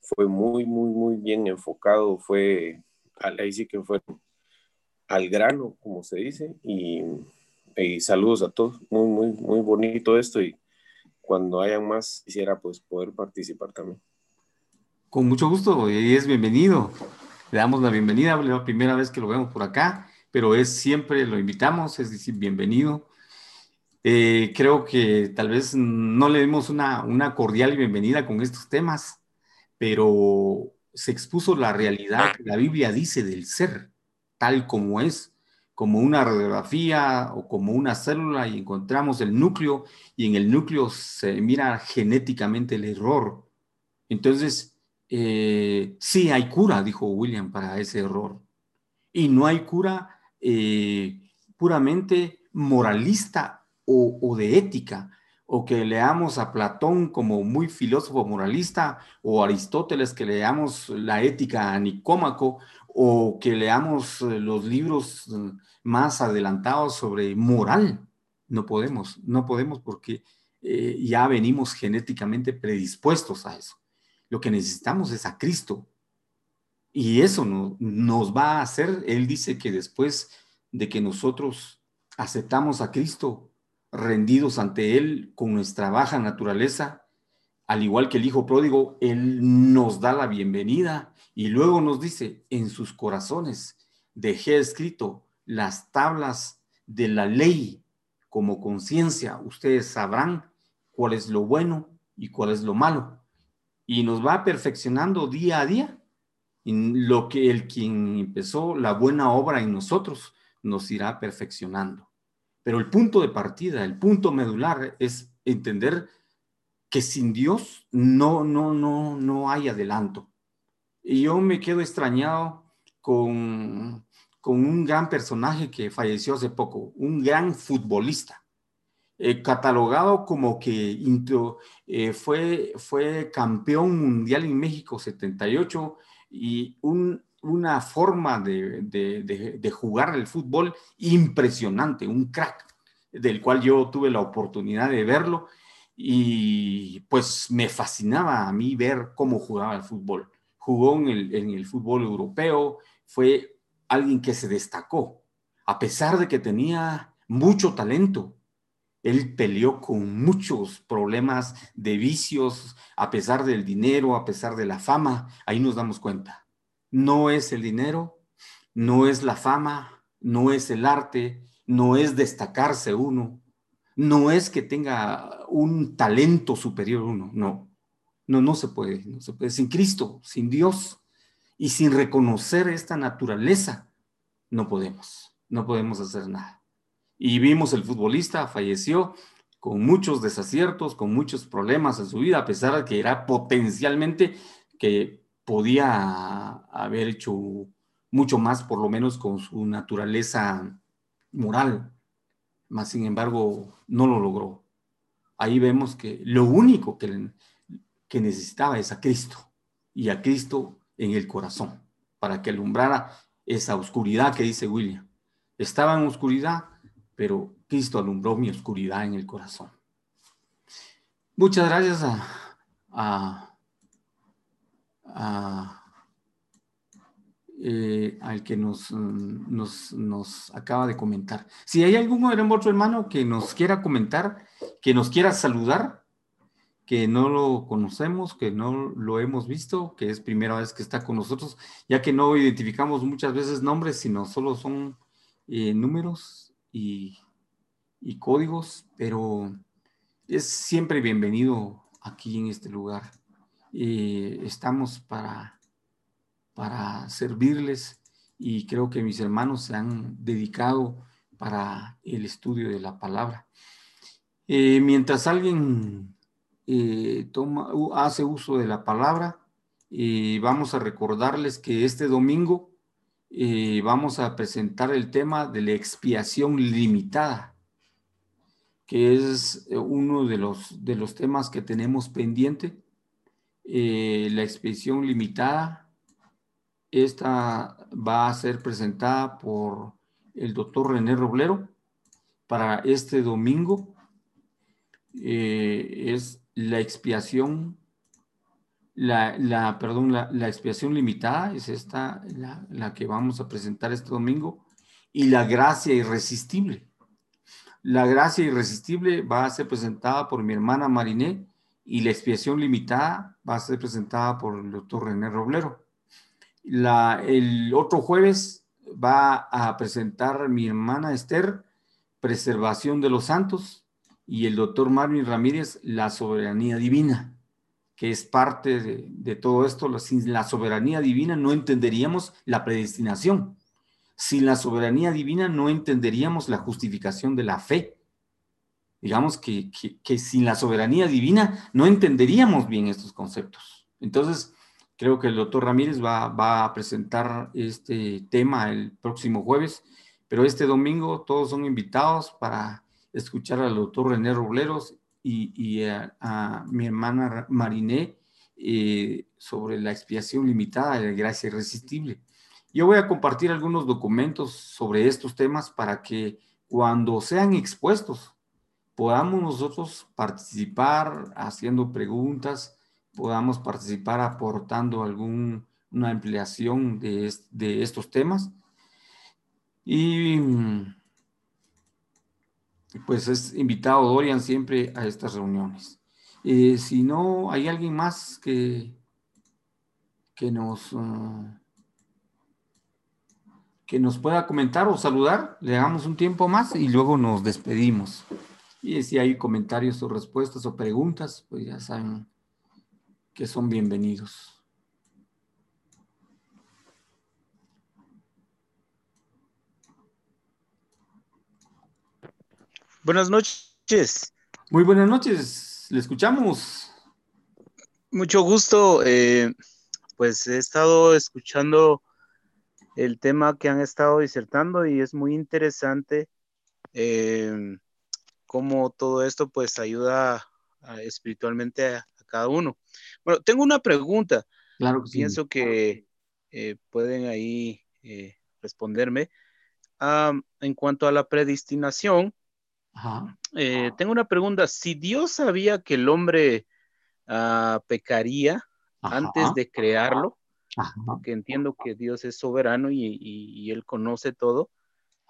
Fue muy, muy, muy bien enfocado, fue, ahí sí que fue al grano, como se dice, y, saludos a todos. Muy, muy, muy bonito esto y cuando hayan más quisiera pues poder participar también. Con mucho gusto y es bienvenido. Le damos la bienvenida, la primera vez que lo vemos por acá, pero es siempre lo invitamos, es decir, bienvenido. Eh, creo que tal vez no le demos una, una cordial bienvenida con estos temas, pero se expuso la realidad que la Biblia dice del ser tal como es, como una radiografía o como una célula y encontramos el núcleo y en el núcleo se mira genéticamente el error. Entonces, eh, sí hay cura, dijo William, para ese error. Y no hay cura eh, puramente moralista o, de ética, o que leamos a Platón como muy filósofo moralista, o Aristóteles que leamos la ética a Nicómaco, o que leamos eh, los libros eh, más adelantados sobre moral. No podemos, no podemos porque eh, ya venimos genéticamente predispuestos a eso. Lo que necesitamos es a Cristo. Y eso no, nos va a hacer, Él dice que después de que nosotros aceptamos a Cristo, rendidos ante Él con nuestra baja naturaleza, al igual que el Hijo pródigo, Él nos da la bienvenida y luego nos dice, en sus corazones dejé escrito las tablas de la ley como conciencia. Ustedes sabrán cuál es lo bueno y cuál es lo malo. Y nos va perfeccionando día a día en lo que el quien empezó la buena obra en nosotros nos irá perfeccionando. Pero el punto de partida, el punto medular es entender que sin Dios no, no, no, no hay adelanto. Y yo me quedo extrañado con, con un gran personaje que falleció hace poco, un gran futbolista. eh, catalogado como que eh, fue, fue campeón mundial en México 78 y una forma de, de, jugar el fútbol impresionante, un crack, del cual yo tuve la oportunidad de verlo y pues me fascinaba a mí ver cómo jugaba el fútbol. Jugó en el, en el fútbol europeo, fue alguien que se destacó, a pesar de que tenía mucho talento. Él peleó con muchos problemas de vicios, a pesar del dinero, a pesar de la fama. Ahí nos damos cuenta. No es el dinero, no es la fama, no es el arte, no es destacarse uno, no es que tenga un talento superior uno, no. No, no se puede, no se puede. Sin Cristo, sin Dios y sin reconocer esta naturaleza, no podemos, no podemos hacer nada. Y vimos el futbolista, falleció con muchos desaciertos, con muchos problemas en su vida, a pesar de que era potencialmente que podía haber hecho mucho más, por lo menos con su naturaleza moral. Mas, sin embargo, no lo logró. Ahí vemos que lo único que, necesitaba es a Cristo y a Cristo en el corazón para que alumbrara esa oscuridad que dice William. Estaba en oscuridad, pero Cristo alumbró mi oscuridad en el corazón. Muchas gracias a, eh, al que nos, nos, acaba de comentar. Si hay algún otro hermano que nos quiera comentar, que nos quiera saludar, que no lo conocemos, que no lo hemos visto, que es primera vez que está con nosotros, ya que no identificamos muchas veces nombres, sino solo son eh, números y, códigos, pero es siempre bienvenido aquí en este lugar. Eh, estamos para, para servirles y creo que mis hermanos se han dedicado para el estudio de la palabra. Eh, mientras alguien eh, toma, hace uso de la palabra. vamos a recordarles que este domingo vamos a presentar el tema de la expiación limitada, que es uno de los, de los temas que tenemos pendiente. La expiación limitada, esta va a ser presentada por el doctor René Roblero para este domingo. es la expiación, la, la perdón, la, la, expiación limitada es esta, la, la, que vamos a presentar este domingo, y la gracia irresistible. La gracia irresistible va a ser presentada por mi hermana Mariné y la expiación limitada va a ser presentada por el doctor René Roblero. El otro jueves va a presentar mi hermana Esther, preservación de los santos, y el doctor Marvin Ramírez, la soberanía divina, que es parte de, todo esto. Sin la soberanía divina no entenderíamos la predestinación. Sin la soberanía divina no entenderíamos la justificación de la fe. Digamos que, que sin la soberanía divina no entenderíamos bien estos conceptos. Entonces, creo que el doctor Ramírez va, va, a presentar este tema el próximo jueves, pero este domingo todos son invitados para escuchar al doctor René Robleros y, a, mi hermana Mariné eh, sobre la expiación limitada de la gracia irresistible. Yo voy a compartir algunos documentos sobre estos temas para que cuando sean expuestos podamos nosotros participar haciendo preguntas, podamos participar aportando alguna ampliación de, de estos temas. Y pues es invitado Dorian siempre a estas reuniones. Eh, si no, hay alguien más que, que nos... Ah, que nos pueda comentar o saludar, le damos un tiempo más y luego nos despedimos. Y si hay comentarios o respuestas o preguntas, pues ya saben que son bienvenidos. Buenas noches. Muy buenas noches, le escuchamos. Mucho gusto. Eh, pues he estado escuchando el tema que han estado disertando y es muy interesante. Eh, cómo todo esto pues ayuda espiritualmente a, cada uno. Bueno, tengo una pregunta. Claro Pienso que eh, pueden ahí eh, responderme. en cuanto a la predestinación, eh, tengo una pregunta. Si Dios sabía que el hombre ah, pecaría antes de crearlo, porque entiendo que Dios es soberano y, Él conoce todo,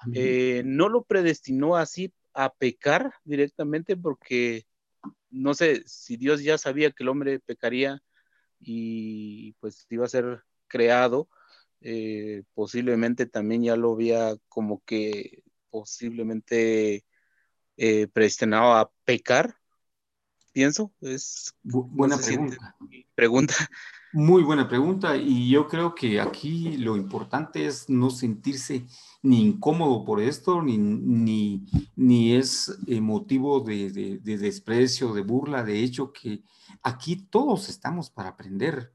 ¿no lo predestinó así a pecar directamente? Porque no sé si Dios ya sabía que el hombre pecaría y pues iba a ser creado, eh, posiblemente también ya lo había como que posiblemente eh, predestinado a pecar, pienso. Es buena pregunta. pregunta. Muy buena pregunta y yo creo que aquí lo importante es no sentirse ni incómodo por esto, ni, ni, ni es motivo de, de, desprecio, de burla. De hecho, que aquí todos estamos para aprender.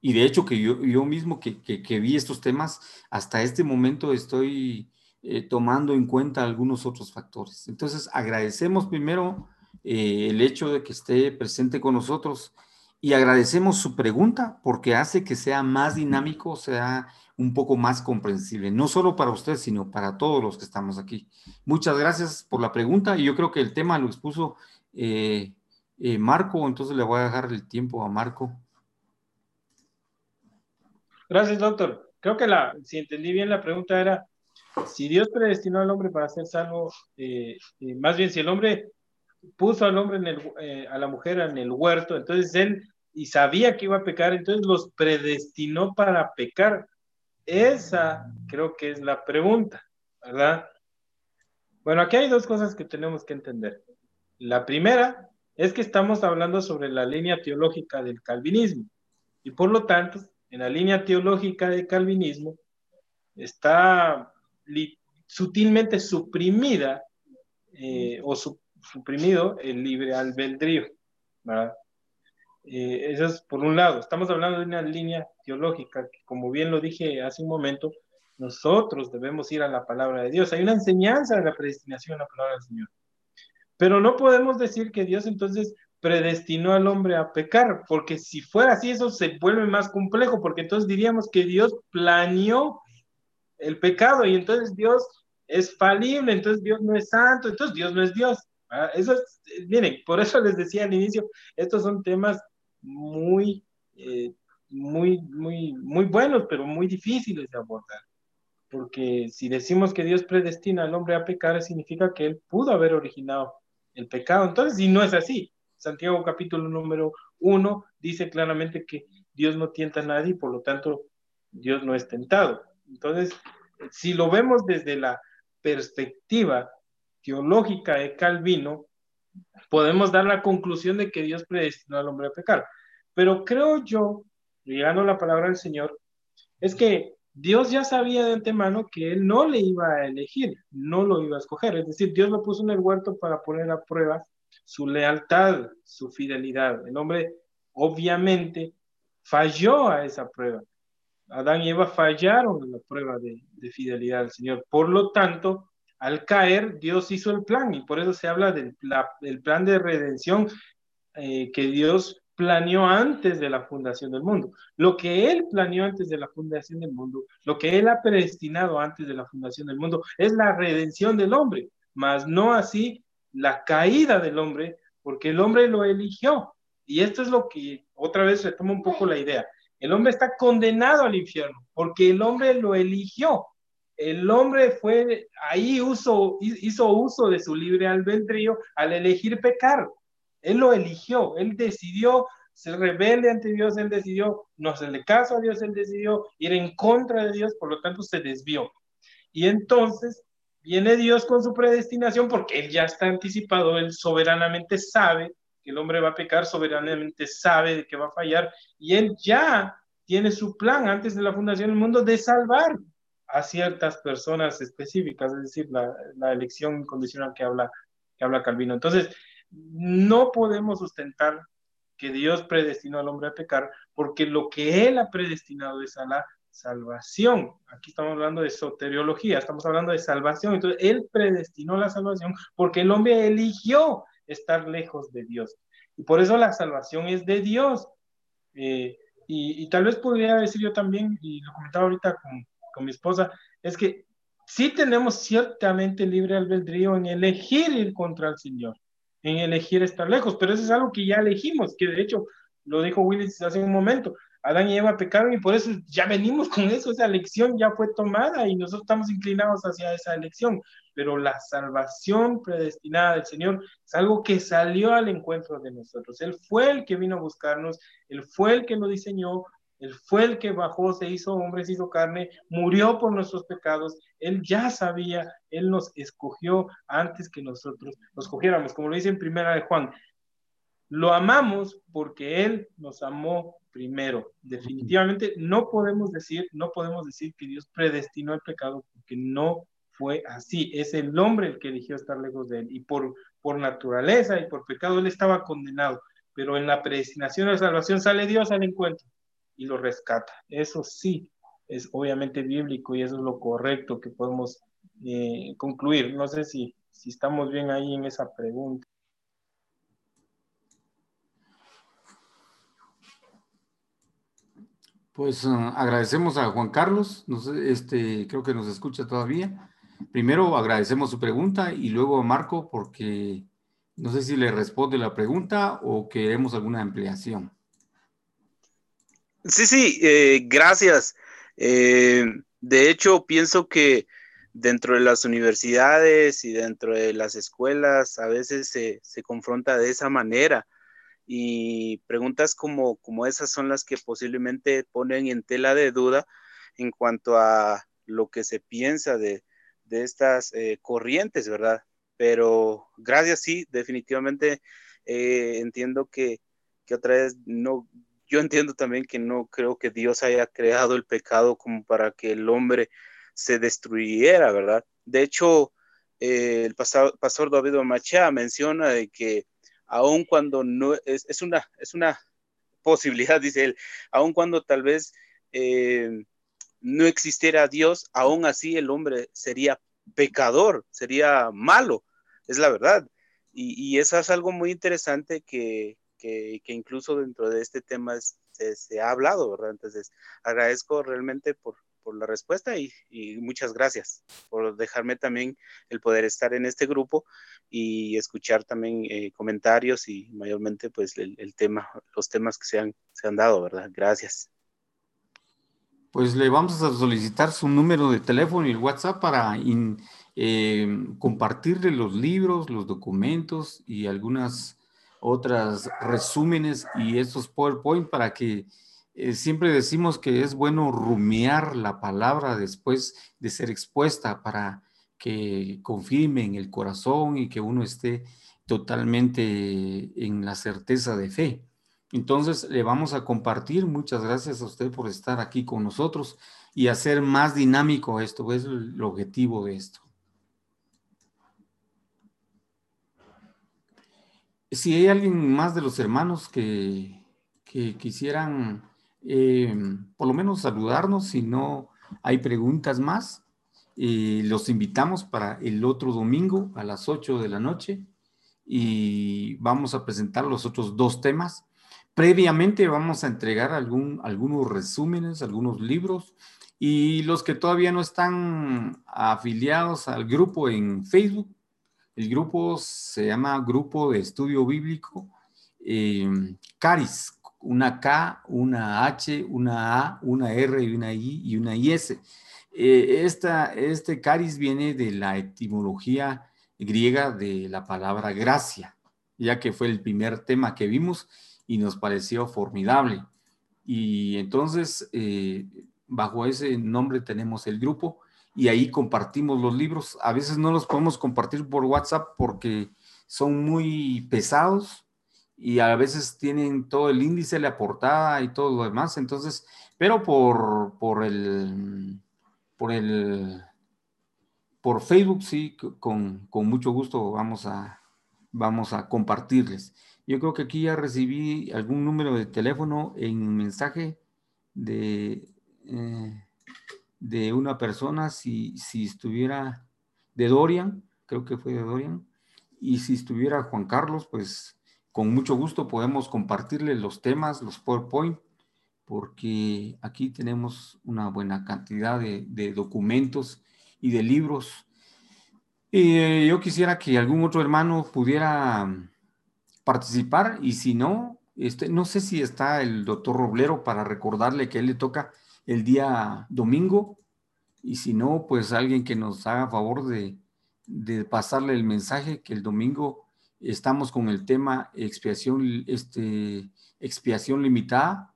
Y de hecho que yo, yo mismo que, que, vi estos temas, hasta este momento estoy eh, tomando en cuenta algunos otros factores. Entonces, agradecemos primero eh, el hecho de que esté presente con nosotros y agradecemos su pregunta porque hace que sea más dinámico, sea un poco más comprensible, no solo para usted, sino para todos los que estamos aquí. Muchas gracias por la pregunta y yo creo que el tema lo expuso eh, eh, Marco, entonces le voy a dejar el tiempo a Marco. Gracias, doctor. Creo que la, si entendí bien la pregunta era, si Dios predestinó al hombre para ser salvo, eh, más bien si el hombre puso al hombre en el, a la mujer en el huerto, entonces él y sabía que iba a pecar, entonces los predestinó para pecar. Esa creo que es la pregunta, ¿verdad? Bueno, aquí hay dos cosas que tenemos que entender. La primera es que estamos hablando sobre la línea teológica del calvinismo y por lo tanto, en la línea teológica del calvinismo está sutilmente suprimida eh, o suprimido el libre albedrío, ¿verdad? Eh, eso es por un lado. Estamos hablando de una línea teológica que, como bien lo dije hace un momento, nosotros debemos ir a la palabra de Dios. Hay una enseñanza de la predestinación en la palabra del Señor. Pero no podemos decir que Dios entonces predestinó al hombre a pecar, porque si fuera así, eso se vuelve más complejo, porque entonces diríamos que Dios planeó el pecado y entonces Dios es falible, entonces Dios no es santo, entonces Dios no es Dios. Eso es, miren, por eso les decía al inicio, estos son temas muy, eh, muy, muy, muy buenos, pero muy difíciles de abordar. Porque si decimos que Dios predestina al hombre a pecar, significa que él pudo haber originado el pecado. Entonces, si no es así, Santiago capítulo número uno dice claramente que Dios no tienta a nadie por lo tanto Dios no es tentado. Entonces, si lo vemos desde la perspectiva teológica de Calvino, podemos dar la conclusión de que Dios predestinó al hombre a pecar. Pero creo yo, llegando a la palabra del Señor, es que Dios ya sabía de antemano que él no le iba a elegir, no lo iba a escoger. Es decir, Dios lo puso en el huerto para poner a prueba su lealtad, su fidelidad. El hombre obviamente falló a esa prueba. Adán y Eva fallaron en la prueba de, de fidelidad al Señor. Por lo tanto, al caer, Dios hizo el plan y por eso se habla del, plan de redención eh, que Dios planeó antes de la fundación del mundo. Lo que Él planeó antes de la fundación del mundo, lo que Él ha predestinado antes de la fundación del mundo, es la redención del hombre, mas no así la caída del hombre, porque el hombre lo eligió. Y esto es lo que otra vez retoma un poco la idea. El hombre está condenado al infierno, porque el hombre lo eligió el hombre fue ahí uso, hizo uso de su libre albedrío al elegir pecar. Él lo eligió, él decidió ser rebelde ante Dios, él decidió no hacerle caso a Dios, él decidió ir en contra de Dios, por lo tanto se desvió. Y entonces viene Dios con su predestinación porque él ya está anticipado, él soberanamente sabe que el hombre va a pecar, soberanamente sabe de que va a fallar y él ya tiene su plan antes de la fundación del mundo de salvar a ciertas personas específicas, es decir, la, elección incondicional que habla, que habla Calvino. Entonces, no podemos sustentar que Dios predestinó al hombre a pecar, porque lo que Él ha predestinado es a la salvación. Aquí estamos hablando de soteriología, estamos hablando de salvación. Entonces, Él predestinó la salvación porque el hombre eligió estar lejos de Dios. Y por eso la salvación es de Dios. Eh, y, tal vez podría decir yo también, y lo comentaba ahorita con, con mi esposa, es que sí tenemos ciertamente libre albedrío en elegir ir contra el Señor, en elegir estar lejos, pero eso es algo que ya elegimos, que de hecho lo dijo Willis hace un momento, Adán y Eva pecaron y por eso ya venimos con eso, esa elección ya fue tomada y nosotros estamos inclinados hacia esa elección, pero la salvación predestinada del Señor es algo que salió al encuentro de nosotros. Él fue el que vino a buscarnos, Él fue el que lo diseñó, Él fue el que bajó, se hizo hombre, se hizo carne, murió por nuestros pecados, Él ya sabía, Él nos escogió antes que nosotros nos cogiéramos, como lo dice en primera de Juan, lo amamos porque Él nos amó primero. Definitivamente no podemos decir, no podemos decir que Dios predestinó el pecado porque no fue así. Es el hombre el que eligió estar lejos de él y por, por naturaleza y por pecado él estaba condenado. Pero en la predestinación de la salvación sale Dios al encuentro y lo rescata. Eso sí es obviamente bíblico y eso es lo correcto que podemos eh, concluir. No sé si, si estamos bien ahí en esa pregunta. Pues ah, agradecemos a Juan Carlos, este, creo que nos escucha todavía. Primero agradecemos su pregunta y luego a Marco porque no sé si le responde la pregunta o queremos alguna ampliación. Sí, sí, eh, gracias. Eh, de hecho, pienso que dentro de las universidades y dentro de las escuelas a veces se, se confronta de esa manera y preguntas como, como esas son las que posiblemente ponen en tela de duda en cuanto a lo que se piensa de, estas eh, corrientes, ¿verdad? Pero gracias, sí, definitivamente eh, entiendo que, que otra vez no, yo entiendo también que no creo que Dios haya creado el pecado como para que el hombre se destruyera, ¿verdad? De hecho, eh, el pastor, David Machá menciona de que aun cuando no es, es, una, es una posibilidad, dice él, aun cuando tal vez eh, no existiera Dios, aún así el hombre sería pecador, sería malo, es la verdad. Y, eso es algo muy interesante que, que, incluso dentro de este tema se, se, ha hablado, ¿verdad? Entonces, agradezco realmente por, por la respuesta y, muchas gracias por dejarme también el poder estar en este grupo y escuchar también eh, comentarios y mayormente pues el, tema, los temas que se han, se han dado, ¿verdad? Gracias. Pues le vamos a solicitar su número de teléfono y el WhatsApp para eh, compartirle los libros, los documentos y algunas otras resúmenes y estos PowerPoint para que eh, siempre decimos que es bueno rumiar la palabra después de ser expuesta para que confirme en el corazón y que uno esté totalmente en la certeza de fe. Entonces le vamos a compartir. Muchas gracias a usted por estar aquí con nosotros y hacer más dinámico esto. Es el objetivo de esto. Si hay alguien más de los hermanos que, quisieran eh, por lo menos saludarnos si no hay preguntas más. Eh, los invitamos para el otro domingo a las 8 de la noche y vamos a presentar los otros dos temas. Previamente vamos a entregar algún, algunos resúmenes, algunos libros y los que todavía no están afiliados al grupo en Facebook, el grupo se llama Grupo de Estudio Bíblico eh, Caris, una K, una H, una A, una R y una I y una IS. Eh, esta, este caris viene de la etimología griega de la palabra gracia, ya que fue el primer tema que vimos y nos pareció formidable. Y entonces, eh, bajo ese nombre tenemos el grupo y ahí compartimos los libros. A veces no los podemos compartir por WhatsApp porque son muy pesados y a veces tienen todo el índice, la portada y todo lo demás. Entonces, pero por, por el, por el, por Facebook sí, con, con mucho gusto vamos a, vamos a compartirles. Yo creo que aquí ya recibí algún número de teléfono en mensaje de... Eh, de una persona, si, si estuviera de Dorian, creo que fue de Dorian, y si estuviera Juan Carlos, pues con mucho gusto podemos compartirle los temas, los PowerPoint, porque aquí tenemos una buena cantidad de, documentos y de libros. Eh, yo quisiera que algún otro hermano pudiera participar y si no, este, no sé si está el doctor Roblero para recordarle que él le toca el día domingo y si no, pues alguien que nos haga favor de, de pasarle el mensaje que el domingo estamos con el tema expiación, este, expiación limitada.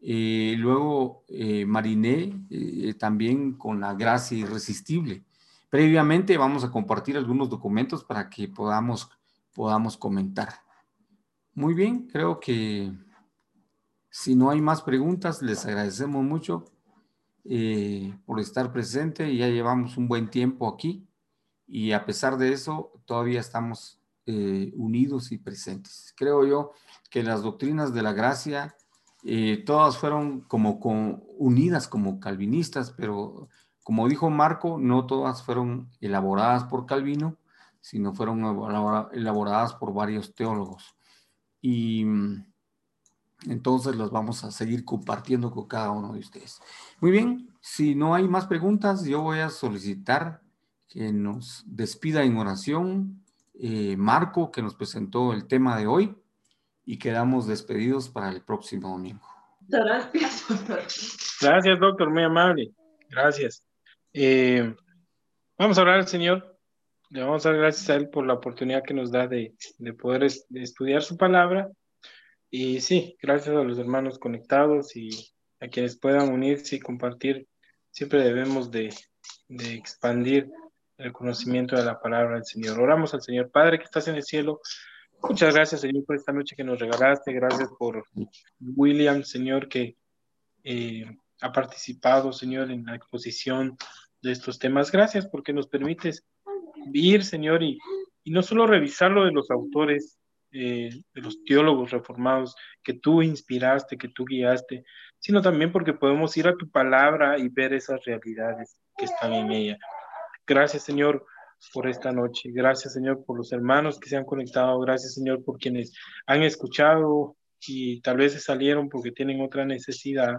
Eh, luego eh, Mariné eh, también con la gracia irresistible. Previamente vamos a compartir algunos documentos para que podamos, podamos comentar. Muy bien, creo que si no hay más preguntas, les agradecemos mucho eh, por estar presente. Ya llevamos un buen tiempo aquí y a pesar de eso, todavía estamos eh, unidos y presentes. Creo yo que las doctrinas de la gracia, eh, todas fueron como unidas como calvinistas, pero como dijo Marco, no todas fueron elaboradas por Calvino, sino fueron elaboradas por varios teólogos y mm, entonces los vamos a seguir compartiendo con cada uno de ustedes. Muy bien, si no hay más preguntas, yo voy a solicitar que nos despida en oración eh, Marco, que nos presentó el tema de hoy, y quedamos despedidos para el próximo domingo. Gracias, doctor. Gracias, doctor, muy amable. Gracias. Eh, vamos a hablar al Señor. Le vamos a dar gracias a Él por la oportunidad que nos da de, poder estudiar su palabra. Y sí, gracias a los hermanos conectados y a quienes puedan unirse y compartir. Siempre debemos de, expandir el conocimiento de la palabra del Señor. Oramos al Señor Padre que estás en el cielo. Muchas gracias, Señor, por esta noche que nos regalaste. Gracias por William, Señor, que eh, ha participado, Señor, en la exposición de estos temas. Gracias porque nos permites ir, Señor, y, no solo revisar lo de los autores, eh, de los teólogos reformados que tú inspiraste, que tú guiaste, sino también porque podemos ir a tu palabra y ver esas realidades que están en ella. Gracias, Señor, por esta noche. Gracias, Señor, por los hermanos que se han conectado. Gracias, Señor, por quienes han escuchado y tal vez se salieron porque tienen otra necesidad.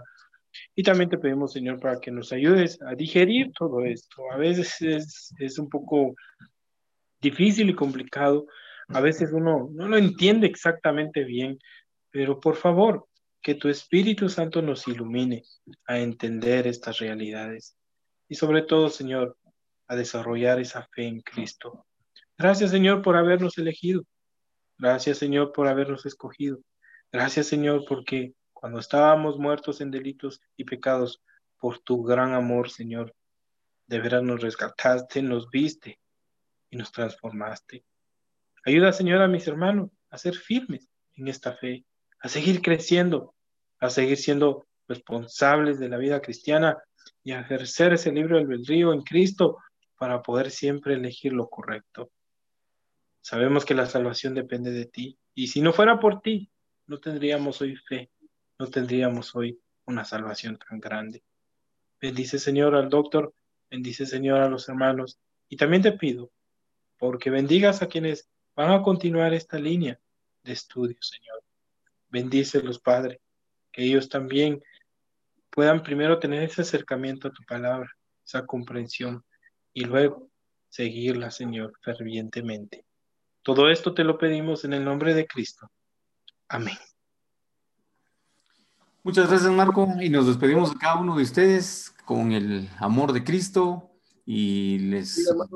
Y también te pedimos, Señor, para que nos ayudes a digerir todo esto. A veces es, es un poco difícil y complicado. A veces uno no lo entiende exactamente bien, pero por favor, que tu Espíritu Santo nos ilumine a entender estas realidades. Y sobre todo, Señor, a desarrollar esa fe en Cristo. Gracias, Señor, por habernos elegido. Gracias, Señor, por habernos escogido. Gracias, Señor, porque cuando estábamos muertos en delitos y pecados, por tu gran amor, Señor, de veras nos rescataste, nos viste y nos transformaste. Ayuda, Señor, a mis hermanos a ser firmes en esta fe, a seguir creciendo, a seguir siendo responsables de la vida cristiana y a ejercer ese libro del río en Cristo para poder siempre elegir lo correcto. Sabemos que la salvación depende de ti y si no fuera por ti, no tendríamos hoy fe no tendríamos hoy una salvación tan grande. Bendice Señor al doctor, bendice Señor a los hermanos y también te pido porque bendigas a quienes van a continuar esta línea de estudio, Señor. Bendice los padres, que ellos también puedan primero tener ese acercamiento a tu palabra, esa comprensión y luego seguirla, Señor, fervientemente. Todo esto te lo pedimos en el nombre de Cristo. Amén. Muchas gracias, Marco, y nos despedimos de cada uno de ustedes con el amor de Cristo y les